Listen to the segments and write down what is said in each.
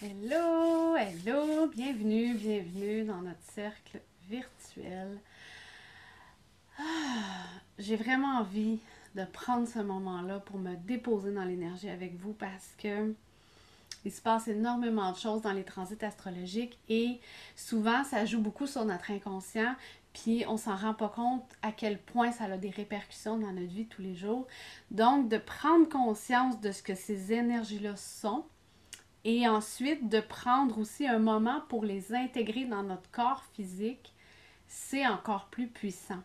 Hello, hello, bienvenue, bienvenue dans notre cercle virtuel. Ah, J'ai vraiment envie de prendre ce moment-là pour me déposer dans l'énergie avec vous parce que il se passe énormément de choses dans les transits astrologiques et souvent ça joue beaucoup sur notre inconscient puis on s'en rend pas compte à quel point ça a des répercussions dans notre vie tous les jours. Donc de prendre conscience de ce que ces énergies-là sont et ensuite de prendre aussi un moment pour les intégrer dans notre corps physique, c'est encore plus puissant.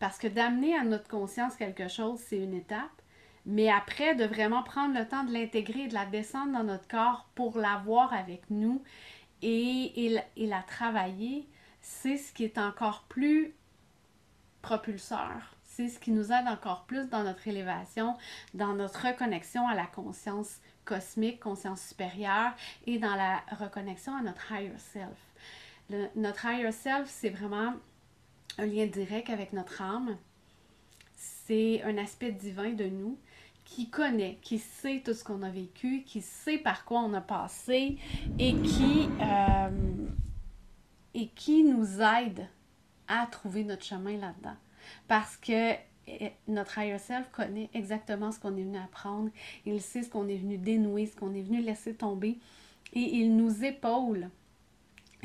Parce que d'amener à notre conscience quelque chose, c'est une étape. Mais après, de vraiment prendre le temps de l'intégrer et de la descendre dans notre corps pour l'avoir avec nous et, la travailler, c'est ce qui est encore plus propulseur. C'est ce qui nous aide encore plus dans notre élévation, dans notre reconnexion à la conscience cosmique, conscience supérieure et dans la reconnexion à notre higher self. Notre higher self, c'est vraiment un lien direct avec notre âme. C'est un aspect divin de nous qui connaît, qui sait tout ce qu'on a vécu, qui sait par quoi on a passé et qui, euh, et qui nous aide à trouver notre chemin là-dedans. Parce que eh, notre higher self connaît exactement ce qu'on est venu apprendre, il sait ce qu'on est venu dénouer, ce qu'on est venu laisser tomber. Et il nous épaule.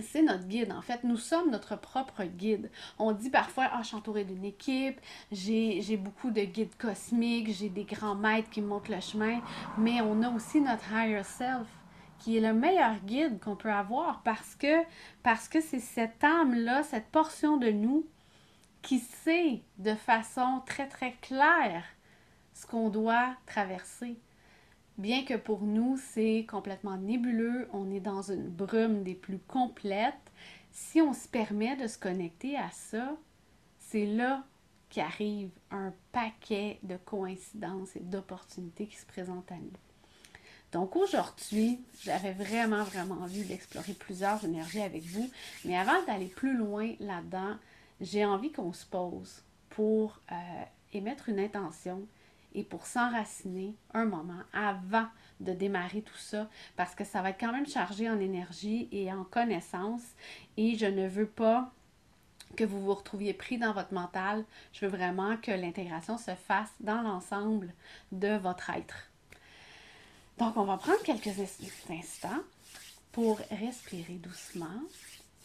C'est notre guide. En fait, nous sommes notre propre guide. On dit parfois, ah, je suis entourée d'une équipe, j'ai j'ai beaucoup de guides cosmiques, j'ai des grands maîtres qui me montrent le chemin, mais on a aussi notre higher self qui est le meilleur guide qu'on peut avoir parce que c'est cette âme-là, cette portion de nous qui sait de façon très très claire ce qu'on doit traverser. Bien que pour nous, c'est complètement nébuleux, on est dans une brume des plus complètes, si on se permet de se connecter à ça, c'est là qu'arrive un paquet de coïncidences et d'opportunités qui se présentent à nous. Donc aujourd'hui, j'avais vraiment, vraiment envie d'explorer plusieurs énergies avec vous, mais avant d'aller plus loin là-dedans, j'ai envie qu'on se pose pour euh, émettre une intention et pour s'enraciner un moment avant de démarrer tout ça, parce que ça va être quand même chargé en énergie et en connaissance, et je ne veux pas que vous vous retrouviez pris dans votre mental. Je veux vraiment que l'intégration se fasse dans l'ensemble de votre être. Donc, on va prendre quelques instants pour respirer doucement.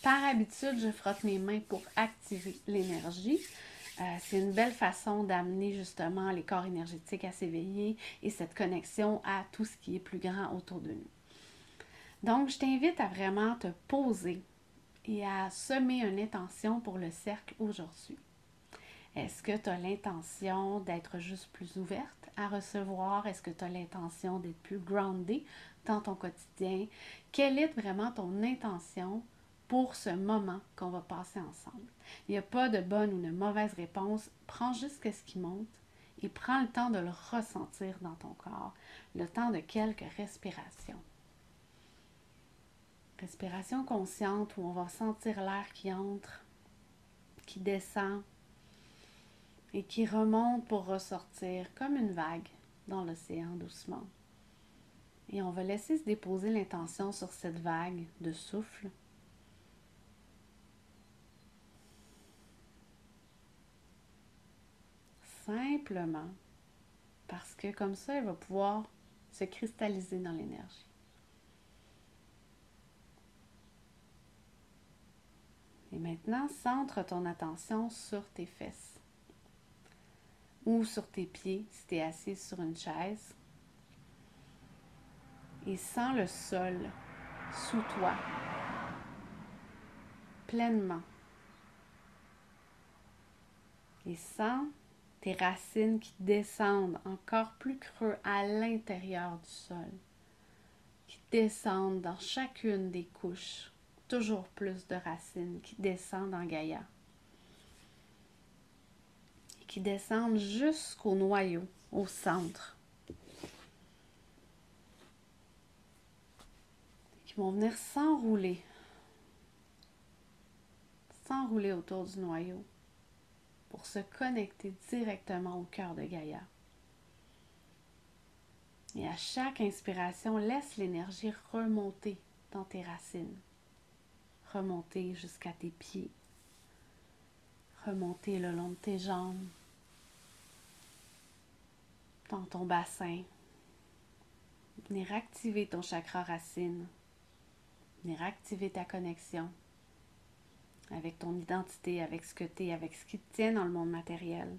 Par habitude, je frotte mes mains pour activer l'énergie. Euh, c'est une belle façon d'amener justement les corps énergétiques à s'éveiller et cette connexion à tout ce qui est plus grand autour de nous. Donc, je t'invite à vraiment te poser et à semer une intention pour le cercle aujourd'hui. Est-ce que tu as l'intention d'être juste plus ouverte à recevoir? Est-ce que tu as l'intention d'être plus grounded dans ton quotidien? Quelle est vraiment ton intention pour ce moment qu'on va passer ensemble? Il n'y a pas de bonne ou de mauvaise réponse. Prends juste ce qui monte et prends le temps de le ressentir dans ton corps, le temps de quelques respirations. Respiration consciente où on va sentir l'air qui entre, qui descend et qui remonte pour ressortir comme une vague dans l'océan doucement. Et on va laisser se déposer l'intention sur cette vague de souffle. Simplement parce que comme ça, elle va pouvoir se cristalliser dans l'énergie. Et maintenant, centre ton attention sur tes fesses ou sur tes pieds si tu es assis sur une chaise. Et sens le sol sous toi pleinement. Et sens tes racines qui descendent encore plus creux à l'intérieur du sol, qui descendent dans chacune des couches toujours plus de racines qui descendent en Gaïa. Qui descendent jusqu'au noyau, au centre. Qui vont venir s'enrouler. S'enrouler autour du noyau pour se connecter directement au cœur de Gaïa. Et à chaque inspiration, laisse l'énergie remonter dans tes racines, remonter jusqu'à tes pieds, remonter le long de tes jambes, dans ton bassin. Venir activer ton chakra racine. Venir activer ta connexion avec ton identité, avec ce que tu es, avec ce qui te tient dans le monde matériel.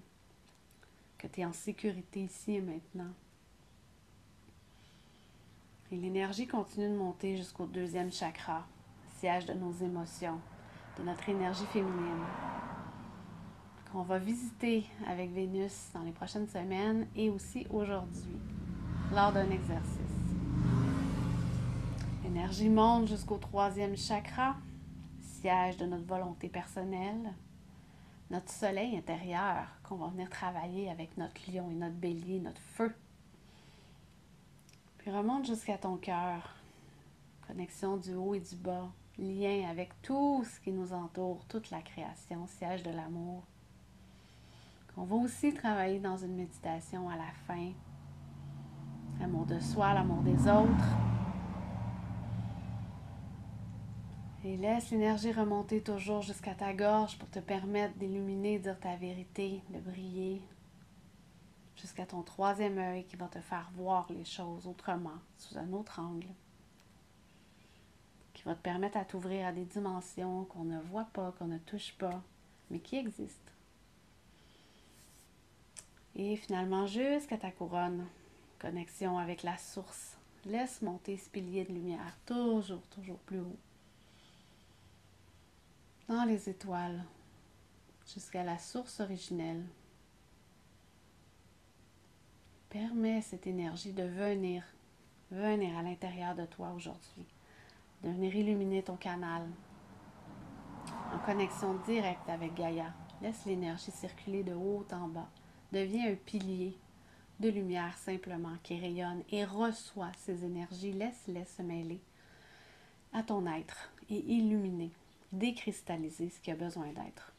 Que tu es en sécurité ici et maintenant. Et l'énergie continue de monter jusqu'au deuxième chakra, siège de nos émotions, de notre énergie féminine, qu'on va visiter avec Vénus dans les prochaines semaines et aussi aujourd'hui, lors d'un exercice. L'énergie monte jusqu'au troisième chakra, siège de notre volonté personnelle, notre soleil intérieur qu'on va venir travailler avec notre lion et notre bélier, notre feu puis remonte jusqu'à ton cœur. Connexion du haut et du bas. Lien avec tout ce qui nous entoure, toute la création, siège de l'amour. On va aussi travailler dans une méditation à la fin. L'amour de soi, l'amour des autres. Et laisse l'énergie remonter toujours jusqu'à ta gorge pour te permettre d'illuminer, dire ta vérité, de briller, jusqu'à ton troisième œil qui va te faire voir les choses autrement, sous un autre angle, qui va te permettre à t'ouvrir à des dimensions qu'on ne voit pas, qu'on ne touche pas, mais qui existent. Et finalement, jusqu'à ta couronne, connexion avec la source. Laisse monter ce pilier de lumière, toujours, toujours plus haut. Dans les étoiles, jusqu'à la source originelle, Permets cette énergie de venir, venir à l'intérieur de toi aujourd'hui, de venir illuminer ton canal en connexion directe avec Gaïa. Laisse l'énergie circuler de haut en bas. Deviens un pilier de lumière simplement qui rayonne et reçoit ces énergies. Laisse-les se mêler à ton être et illuminer, décristalliser ce qui a besoin d'être.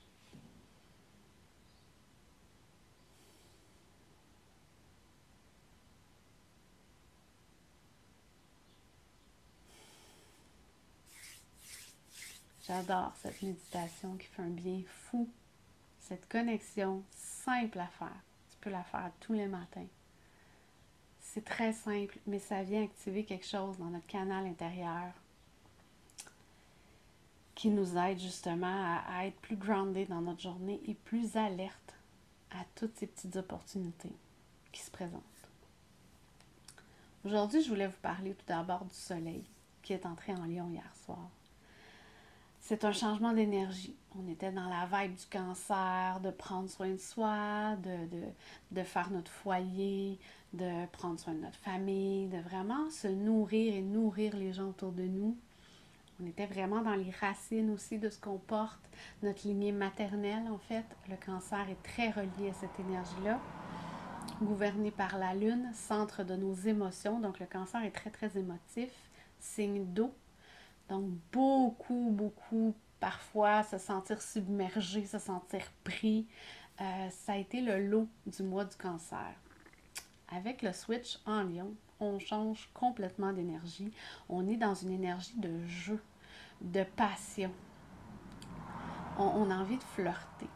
J'adore cette méditation qui fait un bien fou. Cette connexion simple à faire. Tu peux la faire tous les matins. C'est très simple, mais ça vient activer quelque chose dans notre canal intérieur qui nous aide justement à, être plus grounded dans notre journée et plus alerte à toutes ces petites opportunités qui se présentent. Aujourd'hui, je voulais vous parler tout d'abord du soleil qui est entré en Lyon hier soir c'est un changement d'énergie. On était dans la vibe du cancer, de prendre soin de soi, de, faire notre foyer, de prendre soin de notre famille, de vraiment se nourrir et nourrir les gens autour de nous. On était vraiment dans les racines aussi de ce qu'on porte, notre lignée maternelle en fait. Le cancer est très relié à cette énergie-là, gouverné par la lune, centre de nos émotions. Donc le cancer est très très émotif, signe d'eau donc, beaucoup, beaucoup, parfois, se sentir submergé, se sentir pris. Euh, ça a été le lot du mois du cancer. Avec le switch en lion, on change complètement d'énergie. On est dans une énergie de jeu, de passion. On, a envie de flirter.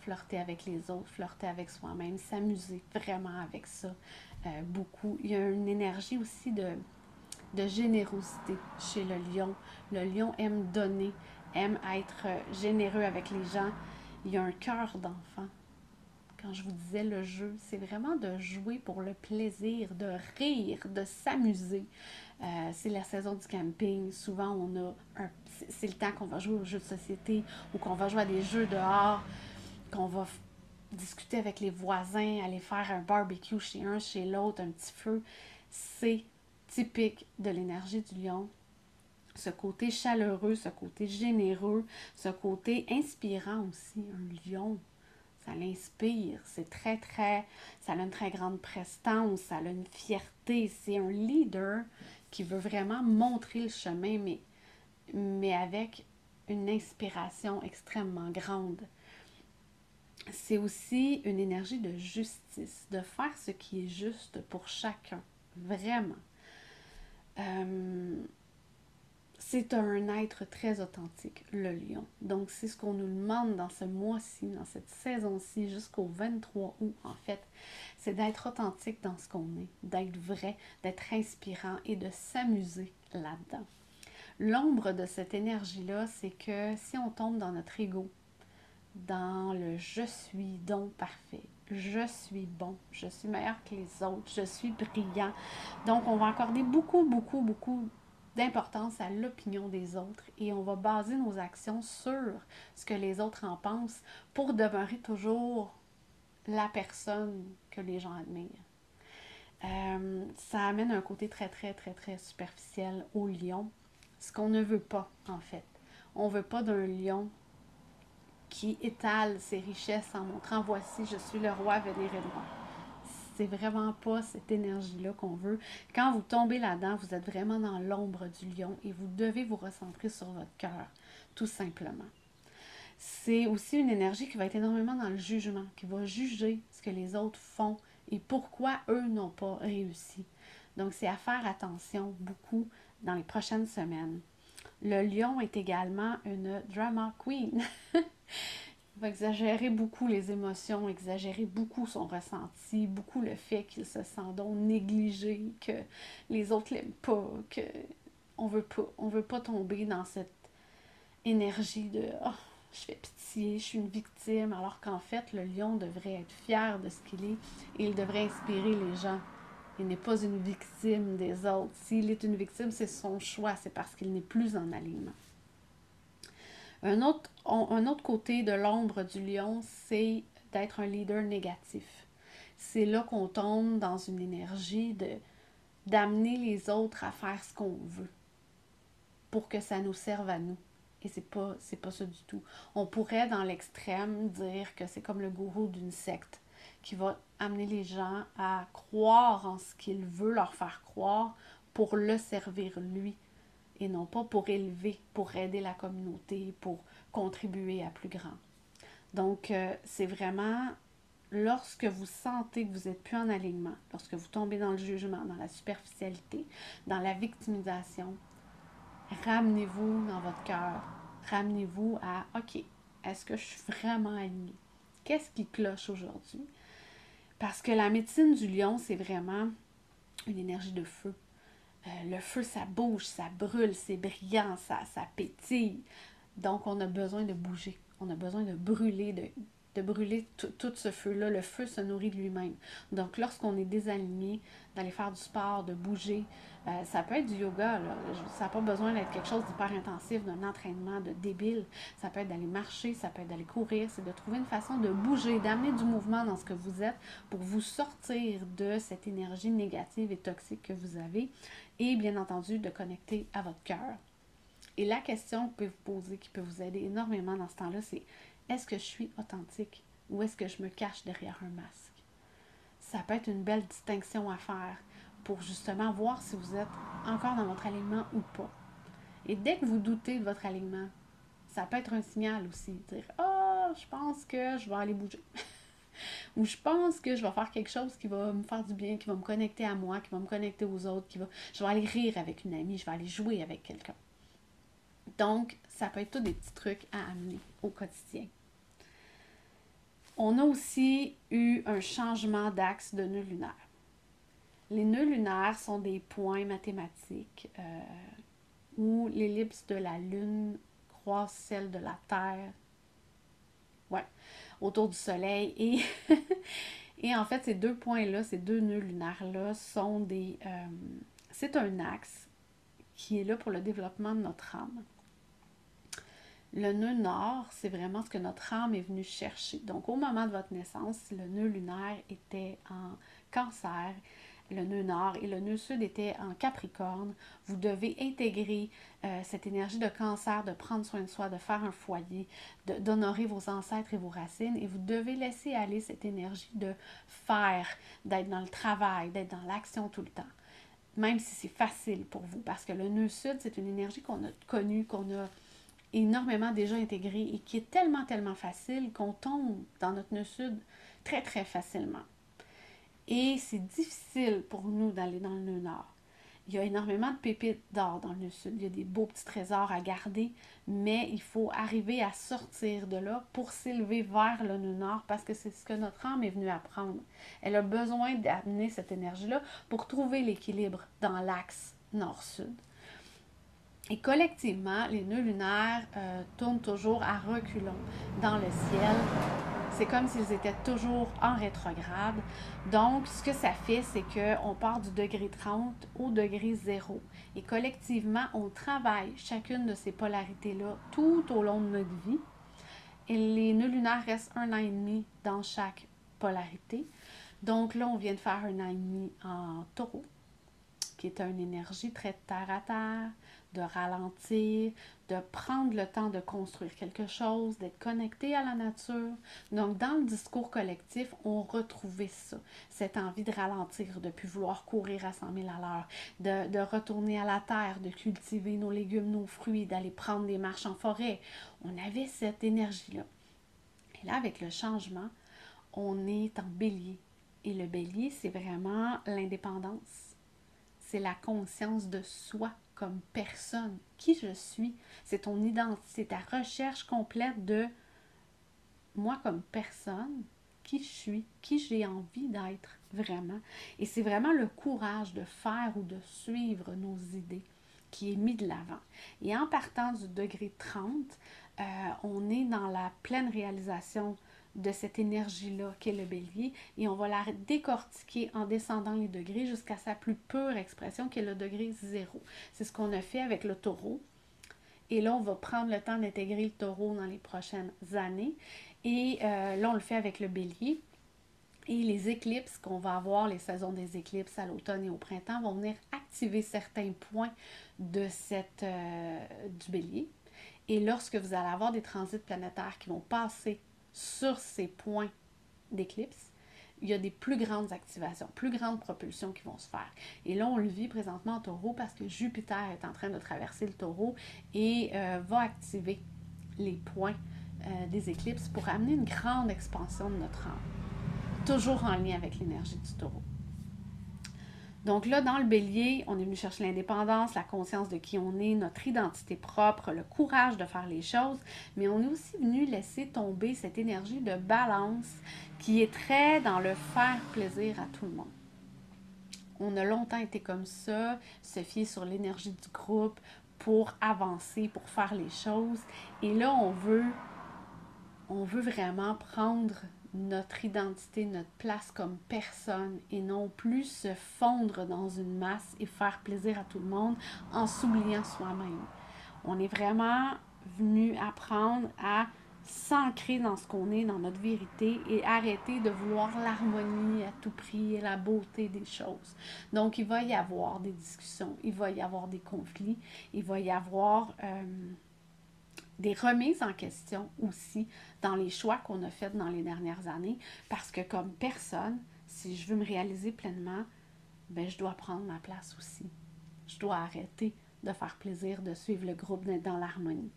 Flirter avec les autres, flirter avec soi-même, s'amuser vraiment avec ça. Euh, beaucoup. Il y a une énergie aussi de, de générosité chez le lion. Le lion aime donner, aime être généreux avec les gens. Il a un cœur d'enfant. Quand je vous disais le jeu, c'est vraiment de jouer pour le plaisir, de rire, de s'amuser. Euh, c'est la saison du camping. Souvent, on a c'est le temps qu'on va jouer aux jeux de société ou qu'on va jouer à des jeux dehors, qu'on va discuter avec les voisins, aller faire un barbecue chez un, chez l'autre, un petit feu. C'est typique de l'énergie du lion. Ce côté chaleureux, ce côté généreux, ce côté inspirant aussi. Un lion, ça l'inspire. C'est très, très. Ça a une très grande prestance, ça a une fierté. C'est un leader qui veut vraiment montrer le chemin, mais, mais avec une inspiration extrêmement grande. C'est aussi une énergie de justice, de faire ce qui est juste pour chacun Vraiment. Euh, c'est un être très authentique, le lion. Donc, c'est ce qu'on nous demande dans ce mois-ci, dans cette saison-ci, jusqu'au 23 août, en fait. C'est d'être authentique dans ce qu'on est, d'être vrai, d'être inspirant et de s'amuser là-dedans. L'ombre de cette énergie-là, c'est que si on tombe dans notre ego, dans le je suis donc parfait, je suis bon, je suis meilleur que les autres, je suis brillant. Donc, on va accorder beaucoup, beaucoup, beaucoup d'importance à l'opinion des autres et on va baser nos actions sur ce que les autres en pensent pour demeurer toujours la personne que les gens admirent. Euh, ça amène un côté très, très, très, très superficiel au lion, ce qu'on ne veut pas en fait. On ne veut pas d'un lion qui étale ses richesses en montrant voici, je suis le roi, venez et moi c'est vraiment pas cette énergie-là qu'on veut. Quand vous tombez là-dedans, vous êtes vraiment dans l'ombre du lion et vous devez vous recentrer sur votre cœur, tout simplement. C'est aussi une énergie qui va être énormément dans le jugement, qui va juger ce que les autres font et pourquoi eux n'ont pas réussi. Donc, c'est à faire attention beaucoup dans les prochaines semaines. Le lion est également une drama queen. va exagérer beaucoup les émotions, exagérer beaucoup son ressenti, beaucoup le fait qu'il se sent donc négligé, que les autres l'aiment pas, que on veut pas, on veut pas tomber dans cette énergie de oh, je fais pitié, je suis une victime, alors qu'en fait le lion devrait être fier de ce qu'il est et il devrait inspirer les gens. Il n'est pas une victime des autres. S'il est une victime, c'est son choix, c'est parce qu'il n'est plus en alignement. Un autre, côté de l'ombre du lion, c'est d'être un leader négatif. C'est là qu'on tombe dans une énergie de d'amener les autres à faire ce qu'on veut pour que ça nous serve à nous. Et c'est pas c'est pas ça du tout. On pourrait dans l'extrême dire que c'est comme le gourou d'une secte qui va amener les gens à croire en ce qu'il veut leur faire croire pour le servir lui et non pas pour élever, pour aider la communauté, pour contribuer à plus grand. Donc, euh, c'est vraiment lorsque vous sentez que vous n'êtes plus en alignement, lorsque vous tombez dans le jugement, dans la superficialité, dans la victimisation, ramenez-vous dans votre cœur, ramenez-vous à OK, est-ce que je suis vraiment alignée? Qu'est-ce qui cloche aujourd'hui? Parce que la médecine du lion, c'est vraiment une énergie de feu. Euh, le feu, ça bouge, ça brûle, c'est brillant, ça, ça pétille. Donc, on a besoin de bouger. On a besoin de brûler, de, de brûler tout ce feu-là. Le feu se nourrit de lui-même. Donc, lorsqu'on est désaligné, d'aller faire du sport, de bouger, euh, ça peut être du yoga. Ça n'a pas besoin d'être quelque chose d'hyper intensif, d'un entraînement de débile. Ça peut être d'aller marcher, ça peut être d'aller courir. C'est de trouver une façon de bouger, d'amener du mouvement dans ce que vous êtes pour vous sortir de cette énergie négative et toxique que vous avez. Et bien entendu, de connecter à votre cœur. Et la question que vous pouvez vous poser, qui peut vous aider énormément dans ce temps-là, c'est est-ce que je suis authentique ou est-ce que je me cache derrière un masque? Ça peut être une belle distinction à faire pour justement voir si vous êtes encore dans votre alignement ou pas. Et dès que vous doutez de votre alignement, ça peut être un signal aussi. Dire Ah, oh, je pense que je vais aller bouger. Ou je pense que je vais faire quelque chose qui va me faire du bien, qui va me connecter à moi, qui va me connecter aux autres, qui va. Je vais aller rire avec une amie, je vais aller jouer avec quelqu'un. Donc, ça peut être tous des petits trucs à amener au quotidien. On a aussi eu un changement d'axe de nœud lunaire. Les nœuds lunaires sont des points mathématiques euh, où l'ellipse de la Lune croise celle de la Terre ouais, autour du Soleil. Et, en fait, ces deux points-là, ces deux nœuds lunaires-là, sont des. Euh, c'est un axe qui est là pour le développement de notre âme. Le nœud nord, c'est vraiment ce que notre âme est venue chercher. Donc, au moment de votre naissance, le nœud lunaire était en cancer, le nœud nord et le nœud sud était en capricorne. Vous devez intégrer euh, cette énergie de cancer, de prendre soin de soi, de faire un foyer, d'honorer vos ancêtres et vos racines. Et vous devez laisser aller cette énergie de faire, d'être dans le travail, d'être dans l'action tout le temps même si c'est facile pour vous, parce que le nœud sud, c'est une énergie qu'on a connue, qu'on a énormément déjà intégré et qui est tellement, tellement facile qu'on tombe dans notre nœud sud très, très facilement. Et c'est difficile pour nous d'aller dans le nœud nord. Il y a énormément de pépites d'or dans le nœud sud. Il y a des beaux petits trésors à garder, mais il faut arriver à sortir de là pour s'élever vers le nœud nord parce que c'est ce que notre âme est venue apprendre. Elle a besoin d'amener cette énergie-là pour trouver l'équilibre dans l'axe nord-sud. Et collectivement, les nœuds lunaires euh, tournent toujours à reculons dans le ciel. C'est comme s'ils étaient toujours en rétrograde. Donc, ce que ça fait, c'est qu'on part du degré 30 au degré 0. Et collectivement, on travaille chacune de ces polarités-là tout au long de notre vie. Et les nœuds lunaires restent un an et demi dans chaque polarité. Donc là, on vient de faire un an et demi en taureau, qui est une énergie très terre à terre, de ralentir, de prendre le temps de construire quelque chose, d'être connecté à la nature. Donc, dans le discours collectif, on retrouvait ça, cette envie de ralentir, de plus vouloir courir à 100 000 à l'heure, de, de, retourner à la terre, de cultiver nos légumes, nos fruits, d'aller prendre des marches en forêt. On avait cette énergie-là. Et là, avec le changement, on est en bélier. Et le bélier, c'est vraiment l'indépendance. C'est la conscience de soi comme personne, qui je suis? C'est ton identité, ta recherche complète de moi comme personne, qui je suis, qui j'ai envie d'être vraiment. Et c'est vraiment le courage de faire ou de suivre nos idées qui est mis de l'avant. Et en partant du degré 30, euh, on est dans la pleine réalisation de cette énergie-là qu'est le bélier et on va la décortiquer en descendant les degrés jusqu'à sa plus pure expression qui est le degré zéro. C'est ce qu'on a fait avec le taureau. Et là, on va prendre le temps d'intégrer le taureau dans les prochaines années. Et euh, là, on le fait avec le bélier. Et les éclipses qu'on va avoir, les saisons des éclipses à l'automne et au printemps, vont venir activer certains points de cette, euh, du bélier. Et lorsque vous allez avoir des transits planétaires qui vont passer sur ces points d'éclipse, il y a des plus grandes activations, plus grandes propulsions qui vont se faire. Et là, on le vit présentement en taureau parce que Jupiter est en train de traverser le taureau et euh, va activer les points euh, des éclipses pour amener une grande expansion de notre âme. Toujours en lien avec l'énergie du taureau. Donc là, dans le bélier, on est venu chercher l'indépendance, la conscience de qui on est, notre identité propre, le courage de faire les choses, mais on est aussi venu laisser tomber cette énergie de balance qui est très dans le faire plaisir à tout le monde. On a longtemps été comme ça, se fier sur l'énergie du groupe pour avancer, pour faire les choses. Et là, on veut, on veut vraiment prendre notre identité, notre place comme personne et non plus se fondre dans une masse et faire plaisir à tout le monde en s'oubliant soi-même. On est vraiment venu apprendre à s'ancrer dans ce qu'on est, dans notre vérité et arrêter de vouloir l'harmonie à tout prix et la beauté des choses. Donc, il va y avoir des discussions, il va y avoir des conflits, il va y avoir... Euh, des remises en question aussi dans les choix qu'on a faits dans les dernières années, parce que comme personne, si je veux me réaliser pleinement, ben, je dois prendre ma place aussi. Je dois arrêter de faire plaisir, de suivre le groupe, d'être dans l'harmonie.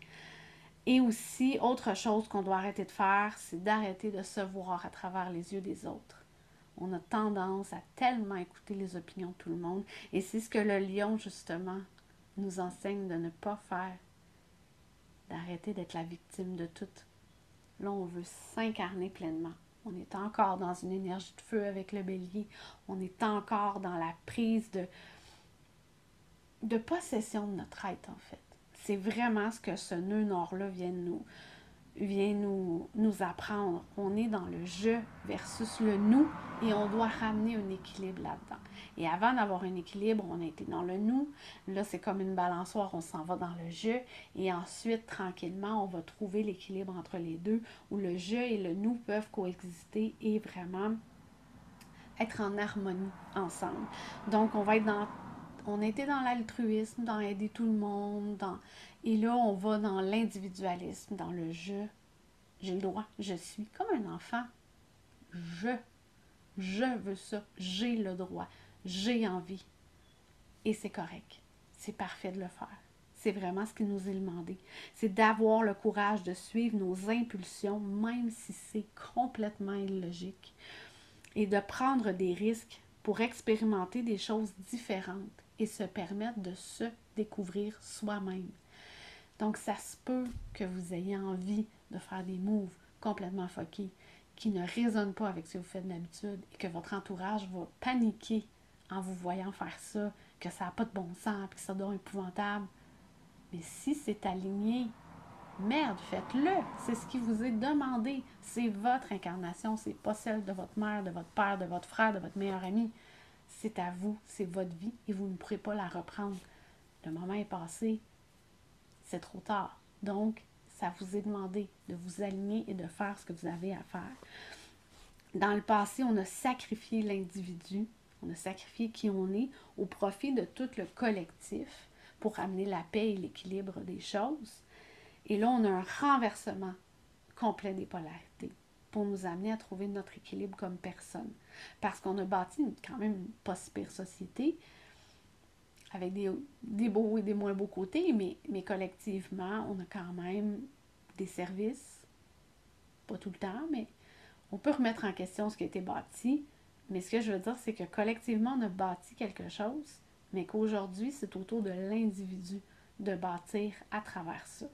Et aussi, autre chose qu'on doit arrêter de faire, c'est d'arrêter de se voir à travers les yeux des autres. On a tendance à tellement écouter les opinions de tout le monde. Et c'est ce que le lion, justement, nous enseigne de ne pas faire d'arrêter d'être la victime de tout. Là, on veut s'incarner pleinement. On est encore dans une énergie de feu avec le bélier. On est encore dans la prise de, possession de notre être, en fait. C'est vraiment ce que ce nœud nord-là vient nous, vient nous, nous apprendre. On est dans le je versus le nous et on doit ramener un équilibre là-dedans. Et avant d'avoir un équilibre, on a été dans le nous. Là, c'est comme une balançoire, on s'en va dans le je. Et ensuite, tranquillement, on va trouver l'équilibre entre les deux où le je et le nous peuvent coexister et vraiment être en harmonie ensemble. Donc, on va être dans on était dans l'altruisme, dans aider tout le monde, dans... et là, on va dans l'individualisme, dans le je. J'ai le droit, je suis comme un enfant. Je, je veux ça, j'ai le droit, j'ai envie. Et c'est correct. C'est parfait de le faire. C'est vraiment ce qui nous est demandé. C'est d'avoir le courage de suivre nos impulsions, même si c'est complètement illogique. et de prendre des risques pour expérimenter des choses différentes et se permettre de se découvrir soi-même. Donc, ça se peut que vous ayez envie de faire des moves complètement foqués qui ne résonnent pas avec ce que vous faites d'habitude et que votre entourage va paniquer en vous voyant faire ça, que ça n'a pas de bon sens, que ça donne épouvantable. Mais si c'est aligné, merde, faites-le. C'est ce qui vous est demandé. C'est votre incarnation, c'est pas celle de votre mère, de votre père, de votre frère, de votre meilleur ami. C'est à vous, c'est votre vie et vous ne pourrez pas la reprendre. Le moment est passé, c'est trop tard. Donc, ça vous est demandé de vous aligner et de faire ce que vous avez à faire. Dans le passé, on a sacrifié l'individu, on a sacrifié qui on est au profit de tout le collectif pour amener la paix et l'équilibre des choses. Et là, on a un renversement complet des polarités pour nous amener à trouver notre équilibre comme personne. Parce qu'on a bâti quand même une pas pire société avec des, des, beaux et des moins beaux côtés, mais, mais collectivement, on a quand même des services, pas tout le temps, mais on peut remettre en question ce qui a été bâti. Mais ce que je veux dire, c'est que collectivement, on a bâti quelque chose, mais qu'aujourd'hui, c'est autour de l'individu de bâtir à travers ça,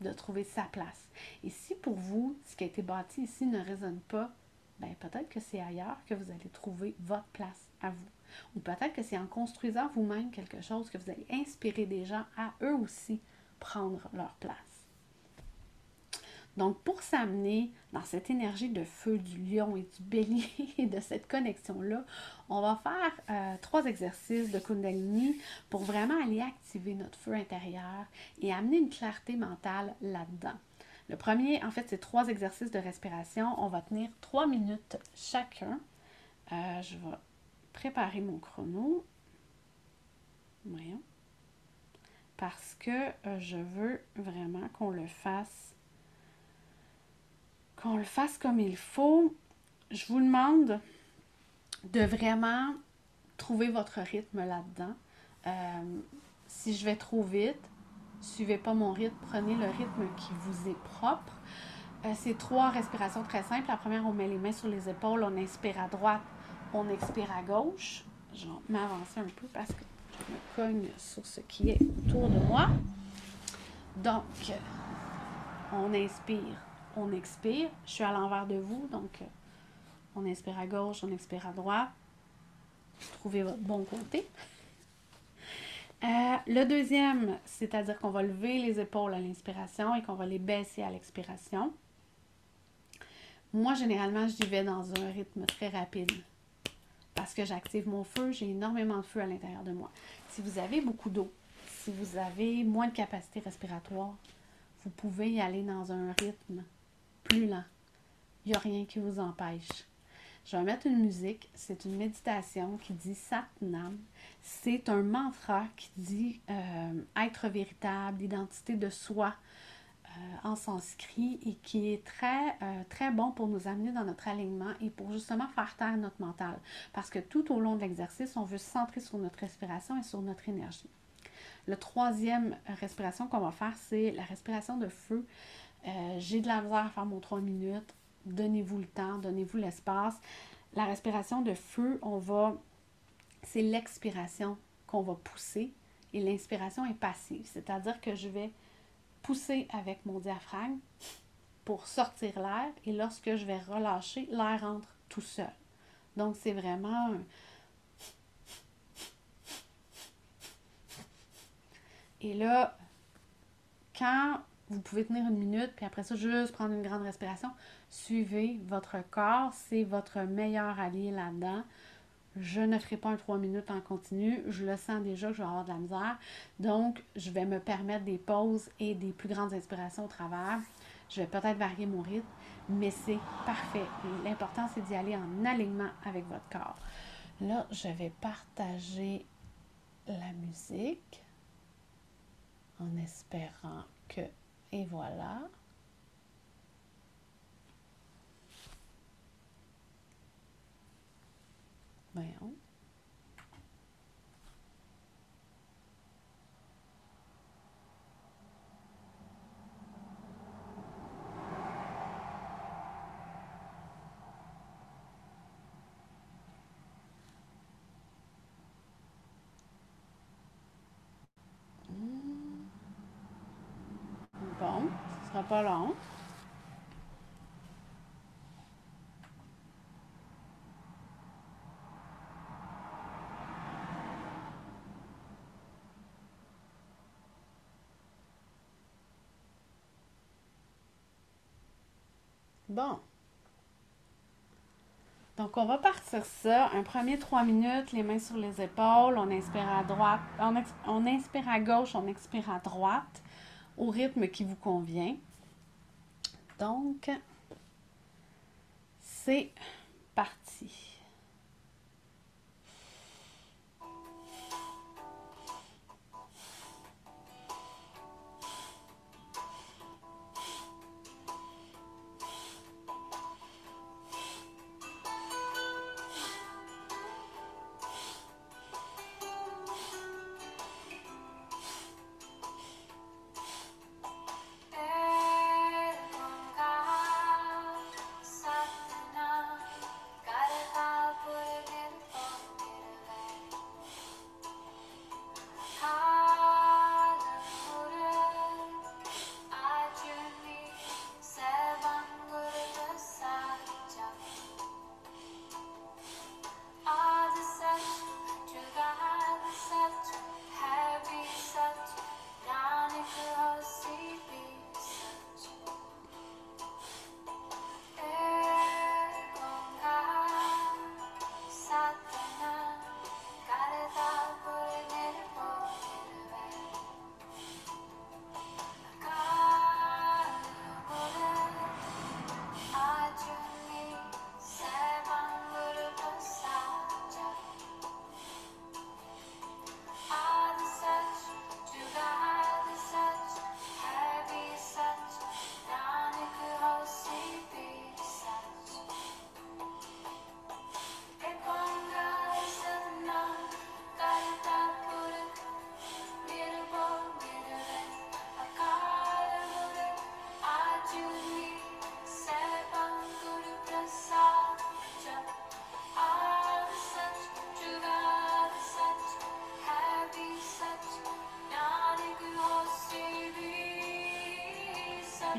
de trouver sa place. Et si pour vous, ce qui a été bâti ici ne résonne pas, ben peut-être que c'est ailleurs que vous allez trouver votre place à vous. Ou peut-être que c'est en construisant vous-même quelque chose que vous allez inspirer des gens à eux aussi prendre leur place. Donc, pour s'amener dans cette énergie de feu du lion et du bélier et de cette connexion-là, on va faire euh, trois exercices de Kundalini pour vraiment aller activer notre feu intérieur et amener une clarté mentale là-dedans. Le premier, en fait, c'est trois exercices de respiration. On va tenir trois minutes chacun. Euh, je vais préparer mon chrono. Voyons. Parce que euh, je veux vraiment qu'on le fasse. Qu'on le fasse comme il faut. Je vous demande de vraiment trouver votre rythme là-dedans. Euh, si je vais trop vite, suivez pas mon rythme, prenez le rythme qui vous est propre. Euh, c'est trois respirations très simples. La première, on met les mains sur les épaules, on inspire à droite, on expire à gauche. Je vais m'avancer un peu parce que je me cogne sur ce qui est autour de moi. Donc, on inspire, on expire. Je suis à l'envers de vous, donc on inspire à gauche, on expire à droite. Trouvez votre bon côté. Euh, le deuxième, c'est-à-dire qu'on va lever les épaules à l'inspiration et qu'on va les baisser à l'expiration. Moi, généralement, j'y vais dans un rythme très rapide parce que j'active mon feu, j'ai énormément de feu à l'intérieur de moi. Si vous avez beaucoup d'eau, si vous avez moins de capacité respiratoire, vous pouvez y aller dans un rythme plus lent. Il n'y a rien qui vous empêche. Je vais mettre une musique. C'est une méditation qui dit Satnam. C'est un mantra qui dit euh, être véritable, l'identité de soi, euh, en sanskrit et qui est très, euh, très bon pour nous amener dans notre alignement et pour justement faire taire notre mental. Parce que tout au long de l'exercice, on veut se centrer sur notre respiration et sur notre énergie. Le troisième respiration qu'on va faire, c'est la respiration de feu. Euh, j'ai de la misère à faire mon 3 minutes. Donnez-vous le temps, donnez-vous l'espace. La respiration de feu, on va. C'est l'expiration qu'on va pousser et l'inspiration est passive. C'est-à-dire que je vais pousser avec mon diaphragme pour sortir l'air et lorsque je vais relâcher, l'air entre tout seul. Donc c'est vraiment Et là, quand vous pouvez tenir une minute, puis après ça, juste prendre une grande respiration, suivez votre corps, c'est votre meilleur allié là-dedans. Je ne ferai pas un 3 minutes en continu. Je le sens déjà que je vais avoir de la misère. Donc, je vais me permettre des pauses et des plus grandes inspirations au travers. Je vais peut-être varier mon rythme, mais c'est parfait. L'important, c'est d'y aller en alignement avec votre corps. Là, je vais partager la musique en espérant que... Et voilà. Pas long. Bon. Donc, on va partir ça. Un premier trois minutes, les mains sur les épaules. On inspire à droite. On inspire à gauche, on expire à droite au rythme qui vous convient. Donc, c'est parti.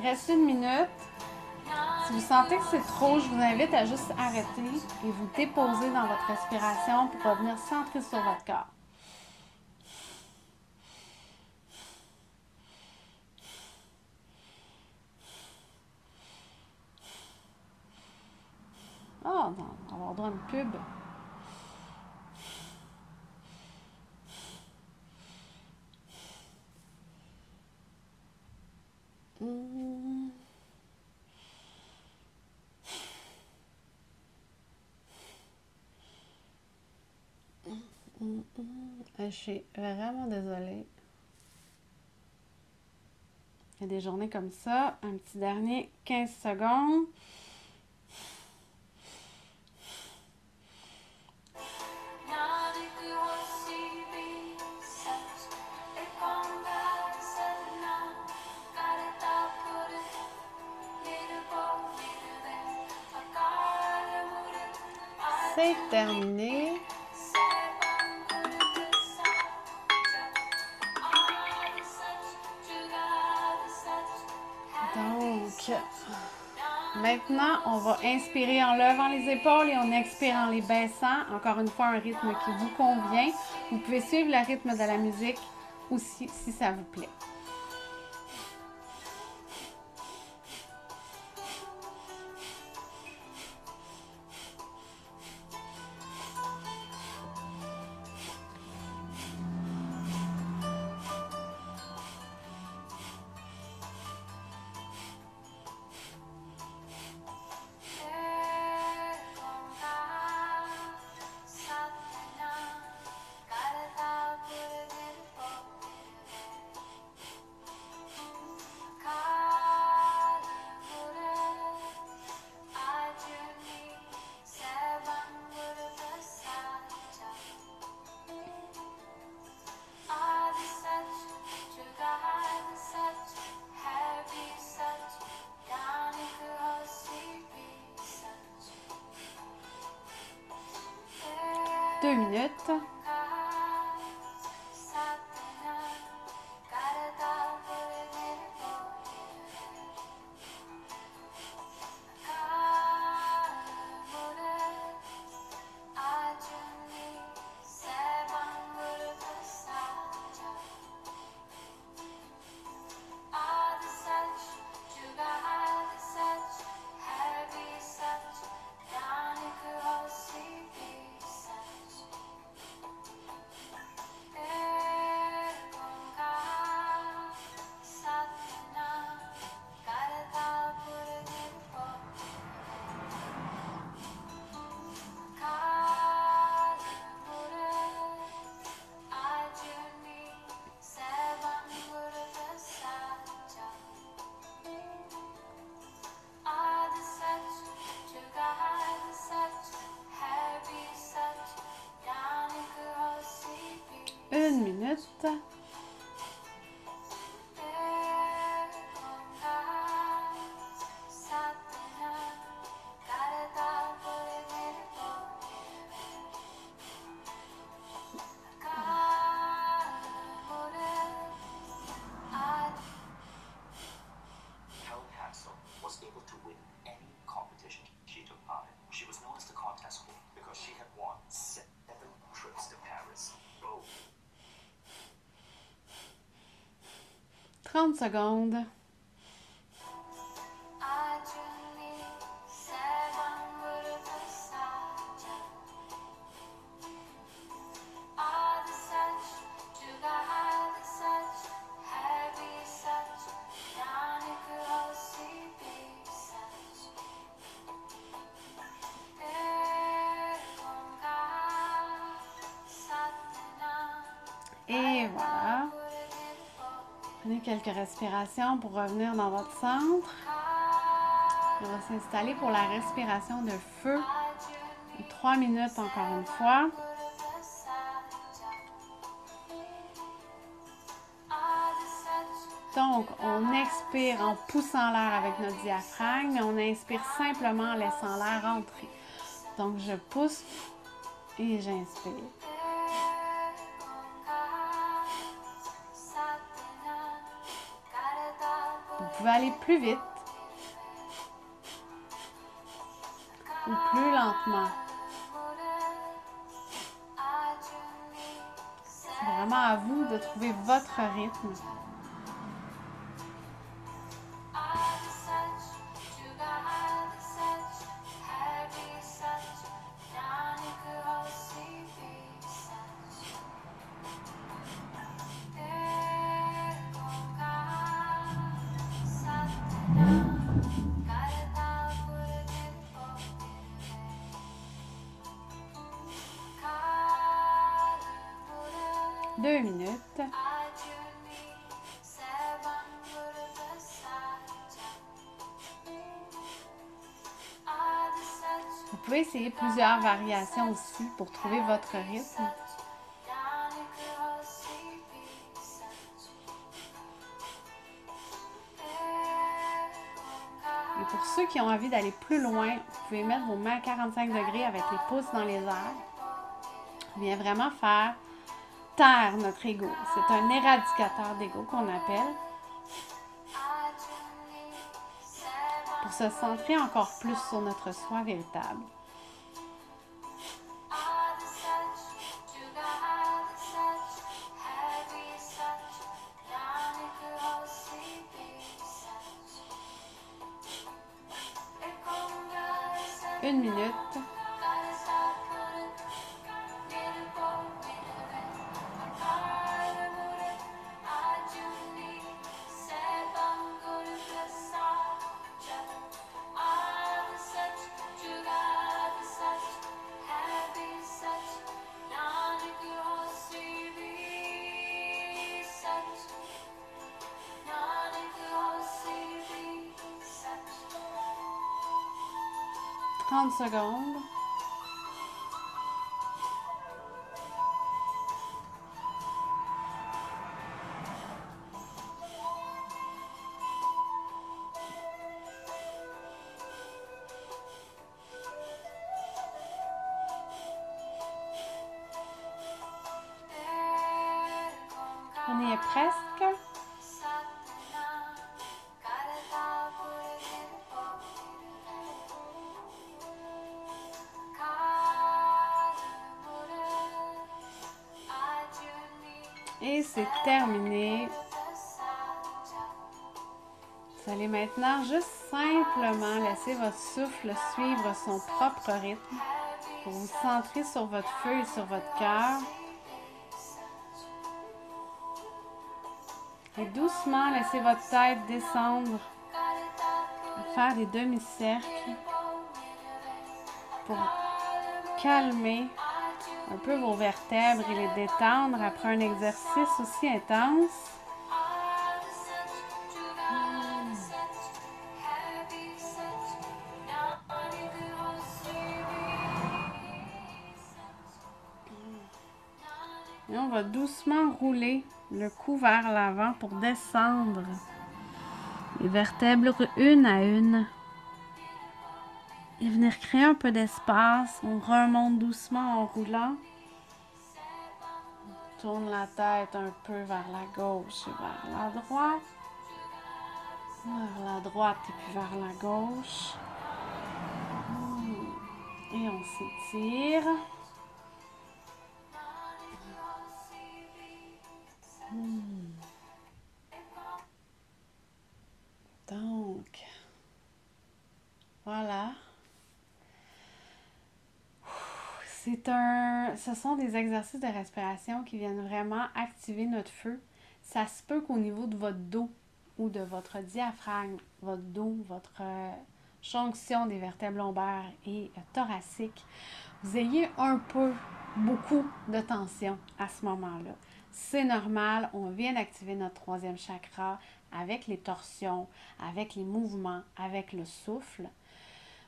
Reste une minute. Si vous sentez que c'est trop, je vous invite à juste arrêter et vous déposer dans votre respiration pour revenir centrer sur votre corps. Oh, non, on va avoir droit à une pub. Je suis vraiment désolée. Il y a des journées comme ça. Un petit dernier 15 secondes. On va inspirer en levant les épaules et on expire en les baissant. Encore une fois, un rythme qui vous convient. Vous pouvez suivre le rythme de la musique aussi si ça vous plaît. Minutes. 30 secondes. Quelques respirations pour revenir dans votre centre. On va s'installer pour la respiration de feu. Trois minutes encore une fois. Donc, on expire en poussant l'air avec notre diaphragme, mais on inspire simplement en laissant l'air entrer. Donc, je pousse et j'inspire. Pouvez aller plus vite ou plus lentement. C'est vraiment à vous de trouver votre rythme. Plusieurs variations aussi pour trouver votre rythme. Et pour ceux qui ont envie d'aller plus loin, vous pouvez mettre vos mains à 45 degrés avec les pouces dans les airs. Bien vraiment faire taire notre ego. C'est un éradicateur d'ego qu'on appelle. Pour se centrer encore plus sur notre soi véritable. Trente secondes. On maintenant juste simplement laisser votre souffle suivre son propre rythme pour vous centrer sur votre feu et sur votre cœur. Et doucement, laissez votre tête descendre, faire des demi-cercles pour calmer un peu vos vertèbres et les détendre après un exercice aussi intense. Doucement rouler le cou vers l'avant pour descendre les vertèbres une à une. Et venir créer un peu d'espace. On remonte doucement en roulant. On tourne la tête un peu vers la gauche et vers la droite. Vers la droite et puis vers la gauche. Et on s'étire. Donc, voilà. C'est un, ce sont des exercices de respiration qui viennent vraiment activer notre feu. Ça se peut qu'au niveau de votre dos ou de votre diaphragme, votre dos, votre euh, jonction des vertèbres lombaires et thoraciques, vous ayez un peu, beaucoup de tension à ce moment-là. C'est normal, on vient d'activer notre troisième chakra avec les torsions, avec les mouvements, avec le souffle.